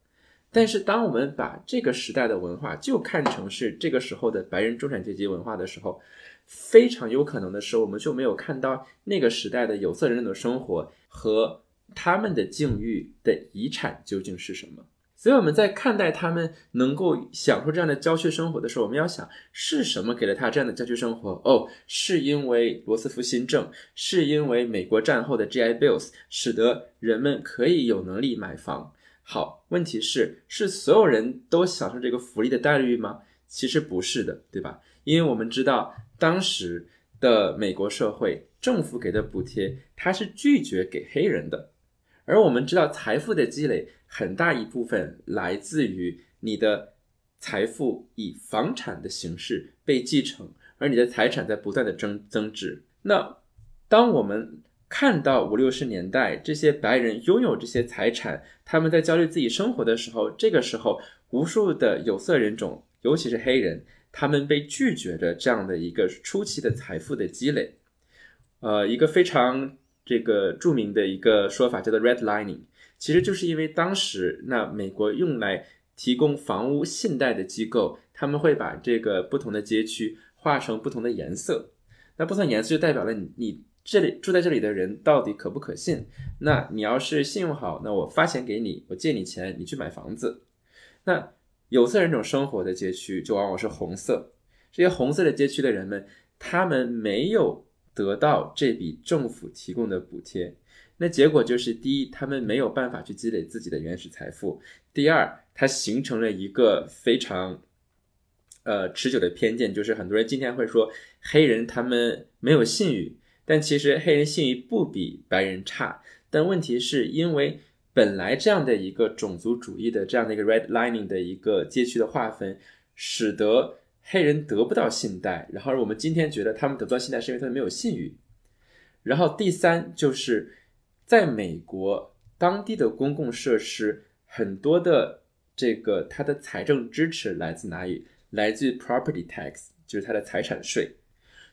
但是，当我们把这个时代的文化就看成是这个时候的白人中产阶级文化的时候，非常有可能的是，我们就没有看到那个时代的有色人种的生活和他们的境遇的遗产究竟是什么。所以我们在看待他们能够享受这样的郊区生活的时候，我们要想是什么给了他这样的郊区生活？哦，是因为罗斯福新政，是因为美国战后的 GI Bills 使得人们可以有能力买房。好，问题是是所有人都享受这个福利的待遇吗？其实不是的，对吧？因为我们知道当时的美国社会政府给的补贴，它是拒绝给黑人的。而我们知道，财富的积累很大一部分来自于你的财富以房产的形式被继承，而你的财产在不断的增增值。那当我们看到五六十年代这些白人拥有这些财产，他们在焦虑自己生活的时候，这个时候无数的有色人种，尤其是黑人，他们被拒绝着这样的一个初期的财富的积累。呃，一个非常。这个著名的一个说法叫做 redlining，其实就是因为当时那美国用来提供房屋信贷的机构，他们会把这个不同的街区画成不同的颜色，那不同颜色就代表了你你这里住在这里的人到底可不可信。那你要是信用好，那我发钱给你，我借你钱，你去买房子。那有色人种生活的街区就往往是红色，这些红色的街区的人们，他们没有。得到这笔政府提供的补贴，那结果就是：第一，他们没有办法去积累自己的原始财富；第二，它形成了一个非常，呃，持久的偏见，就是很多人今天会说黑人他们没有信誉，但其实黑人信誉不比白人差。但问题是因为本来这样的一个种族主义的这样的一个 redlining 的一个街区的划分，使得。黑人得不到信贷，然后我们今天觉得他们得不到信贷是因为他们没有信誉。然后第三就是，在美国当地的公共设施很多的这个它的财政支持来自哪里？来自于 property tax，就是它的财产税。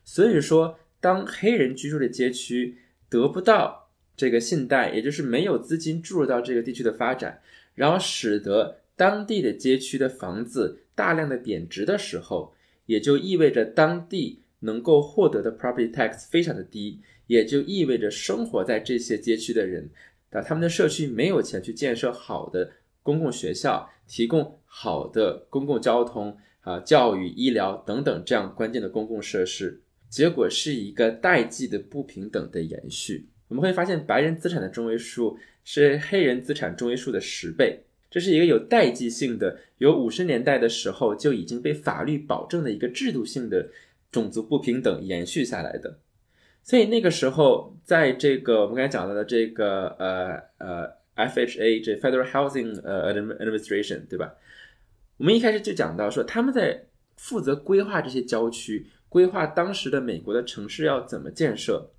所以说，当黑人居住的街区得不到这个信贷，也就是没有资金注入到这个地区的发展，然后使得当地的街区的房子。大量的贬值的时候，也就意味着当地能够获得的 property tax 非常的低，也就意味着生活在这些街区的人，啊，他们的社区没有钱去建设好的公共学校，提供好的公共交通啊、教育、医疗等等这样关键的公共设施，结果是一个代际的不平等的延续。我们会发现，白人资产的中位数是黑人资产中位数的十倍。这是一个有代际性的，由五十年代的时候就已经被法律保证的一个制度性的种族不平等延续下来的。所以那个时候，在这个我们刚才讲到的这个呃呃 FHA 这 Federal Housing 呃 Administration 对吧？我们一开始就讲到说，他们在负责规划这些郊区，规划当时的美国的城市要怎么建设。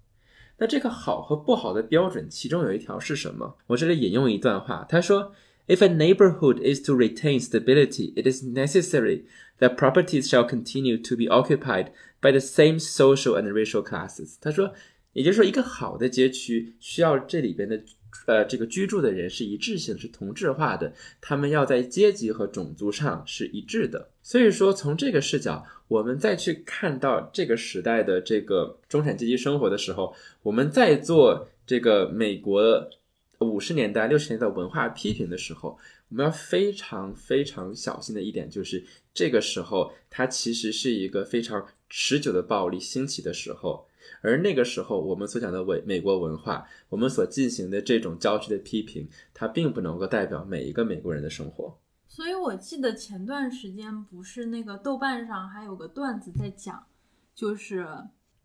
那这个好和不好的标准，其中有一条是什么？我这里引用一段话，他说。If a neighborhood is to retain stability, it is necessary that properties shall continue to be occupied by the same social and racial classes。他说，也就是说，一个好的街区需要这里边的呃这个居住的人是一致性、是同质化的，他们要在阶级和种族上是一致的。所以说，从这个视角，我们再去看到这个时代的这个中产阶级生活的时候，我们在做这个美国。五十年代、六十年代文化批评的时候，我们要非常非常小心的一点就是，这个时候它其实是一个非常持久的暴力兴起的时候，而那个时候我们所讲的美美国文化，我们所进行的这种郊区的批评，它并不能够代表每一个美国人的生活。所以我记得前段时间不是那个豆瓣上还有个段子在讲，就是。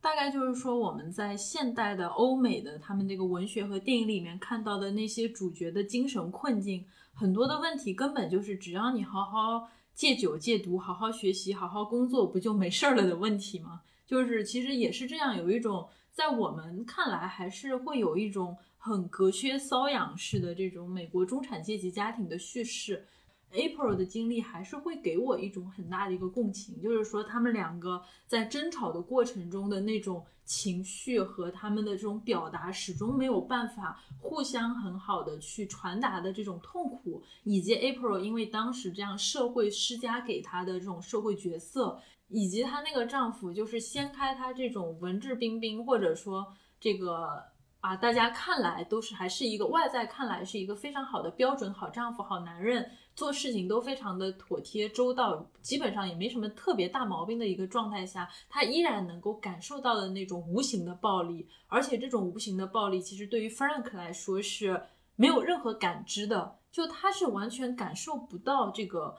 大概就是说，我们在现代的欧美的他们这个文学和电影里面看到的那些主角的精神困境，很多的问题根本就是只要你好好戒酒戒毒，好好学习，好好工作，不就没事儿了的问题吗？就是其实也是这样，有一种在我们看来还是会有一种很隔靴搔痒式的这种美国中产阶级家庭的叙事。April 的经历还是会给我一种很大的一个共情，就是说他们两个在争吵的过程中的那种情绪和他们的这种表达，始终没有办法互相很好的去传达的这种痛苦，以及 April 因为当时这样社会施加给她的这种社会角色，以及她那个丈夫就是掀开她这种文质彬彬，或者说这个啊大家看来都是还是一个外在看来是一个非常好的标准好丈夫好男人。做事情都非常的妥帖周到，基本上也没什么特别大毛病的一个状态下，他依然能够感受到的那种无形的暴力，而且这种无形的暴力其实对于 Frank 来说是没有任何感知的，就他是完全感受不到这个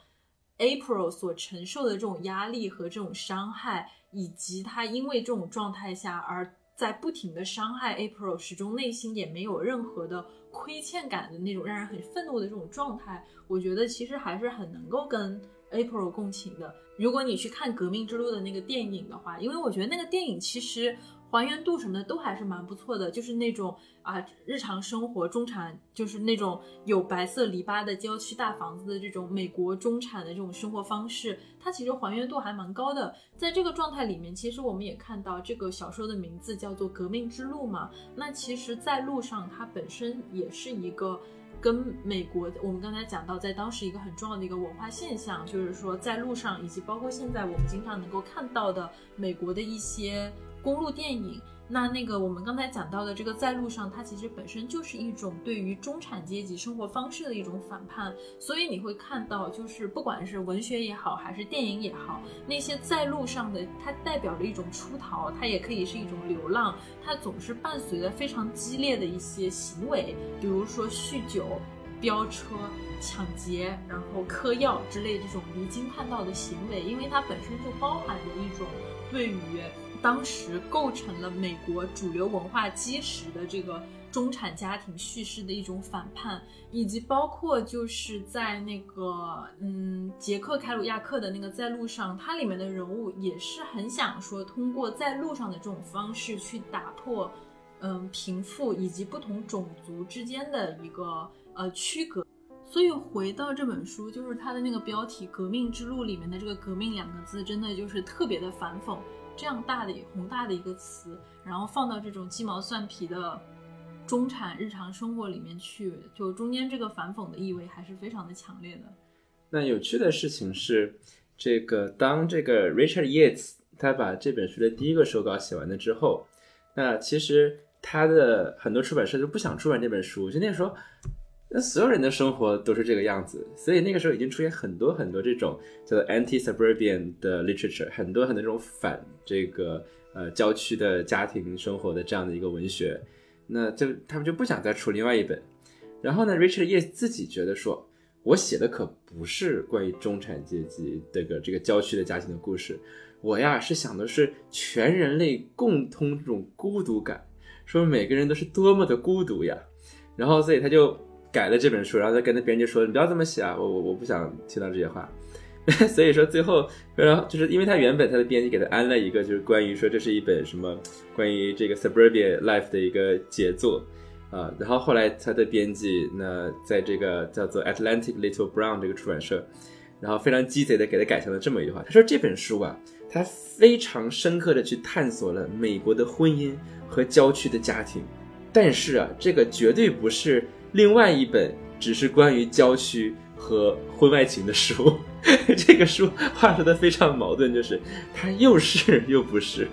April 所承受的这种压力和这种伤害，以及他因为这种状态下而在不停的伤害 April，始终内心也没有任何的。亏欠感的那种让人很愤怒的这种状态，我觉得其实还是很能够跟 April 共情的。如果你去看《革命之路》的那个电影的话，因为我觉得那个电影其实。还原度什么的都还是蛮不错的，就是那种啊日常生活中产，就是那种有白色篱笆的郊区大房子的这种美国中产的这种生活方式，它其实还原度还蛮高的。在这个状态里面，其实我们也看到这个小说的名字叫做《革命之路》嘛，那其实，在路上它本身也是一个跟美国我们刚才讲到，在当时一个很重要的一个文化现象，就是说在路上以及包括现在我们经常能够看到的美国的一些。公路电影，那那个我们刚才讲到的这个在路上，它其实本身就是一种对于中产阶级生活方式的一种反叛。所以你会看到，就是不管是文学也好，还是电影也好，那些在路上的，它代表着一种出逃，它也可以是一种流浪，它总是伴随着非常激烈的一些行为，比如说酗酒、飙车、抢劫，然后嗑药之类这种离经叛道的行为，因为它本身就包含着一种对于。当时构成了美国主流文化基石的这个中产家庭叙事的一种反叛，以及包括就是在那个嗯杰克凯鲁亚克的那个在路上，它里面的人物也是很想说通过在路上的这种方式去打破嗯贫富以及不同种族之间的一个呃区隔。所以回到这本书，就是它的那个标题《革命之路》里面的这个“革命”两个字，真的就是特别的反讽。这样大的宏大的一个词，然后放到这种鸡毛蒜皮的中产日常生活里面去，就中间这个反讽的意味还是非常的强烈的。那有趣的事情是，这个当这个 Richard Yates 他把这本书的第一个手稿写完了之后，那其实他的很多出版社就不想出版这本书，就那时候。那所有人的生活都是这个样子，所以那个时候已经出现很多很多这种叫做 anti-suburban 的 literature，很多很多这种反这个呃郊区的家庭生活的这样的一个文学，那就他们就不想再出另外一本。然后呢，Richard 也自己觉得说，我写的可不是关于中产阶级这个这个郊区的家庭的故事，我呀是想的是全人类共通这种孤独感，说每个人都是多么的孤独呀。然后所以他就。改了这本书，然后再跟那编辑说：“你不要这么写啊，我我我不想听到这些话。”所以说最后，然后就是因为他原本他的编辑给他安了一个，就是关于说这是一本什么关于这个 suburbia life 的一个杰作啊。然后后来他的编辑那在这个叫做 Atlantic Little Brown 这个出版社，然后非常鸡贼的给他改成了这么一句话：他说这本书啊，他非常深刻的去探索了美国的婚姻和郊区的家庭，但是啊，这个绝对不是。另外一本只是关于郊区和婚外情的书，这个书话说的非常矛盾，就是它又是又不是，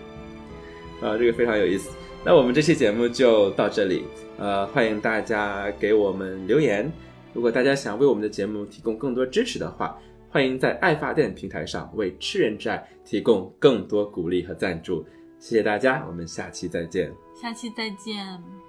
啊，这个非常有意思。那我们这期节目就到这里，呃，欢迎大家给我们留言。如果大家想为我们的节目提供更多支持的话，欢迎在爱发电平台上为吃人之爱提供更多鼓励和赞助。谢谢大家，我们下期再见。下期再见。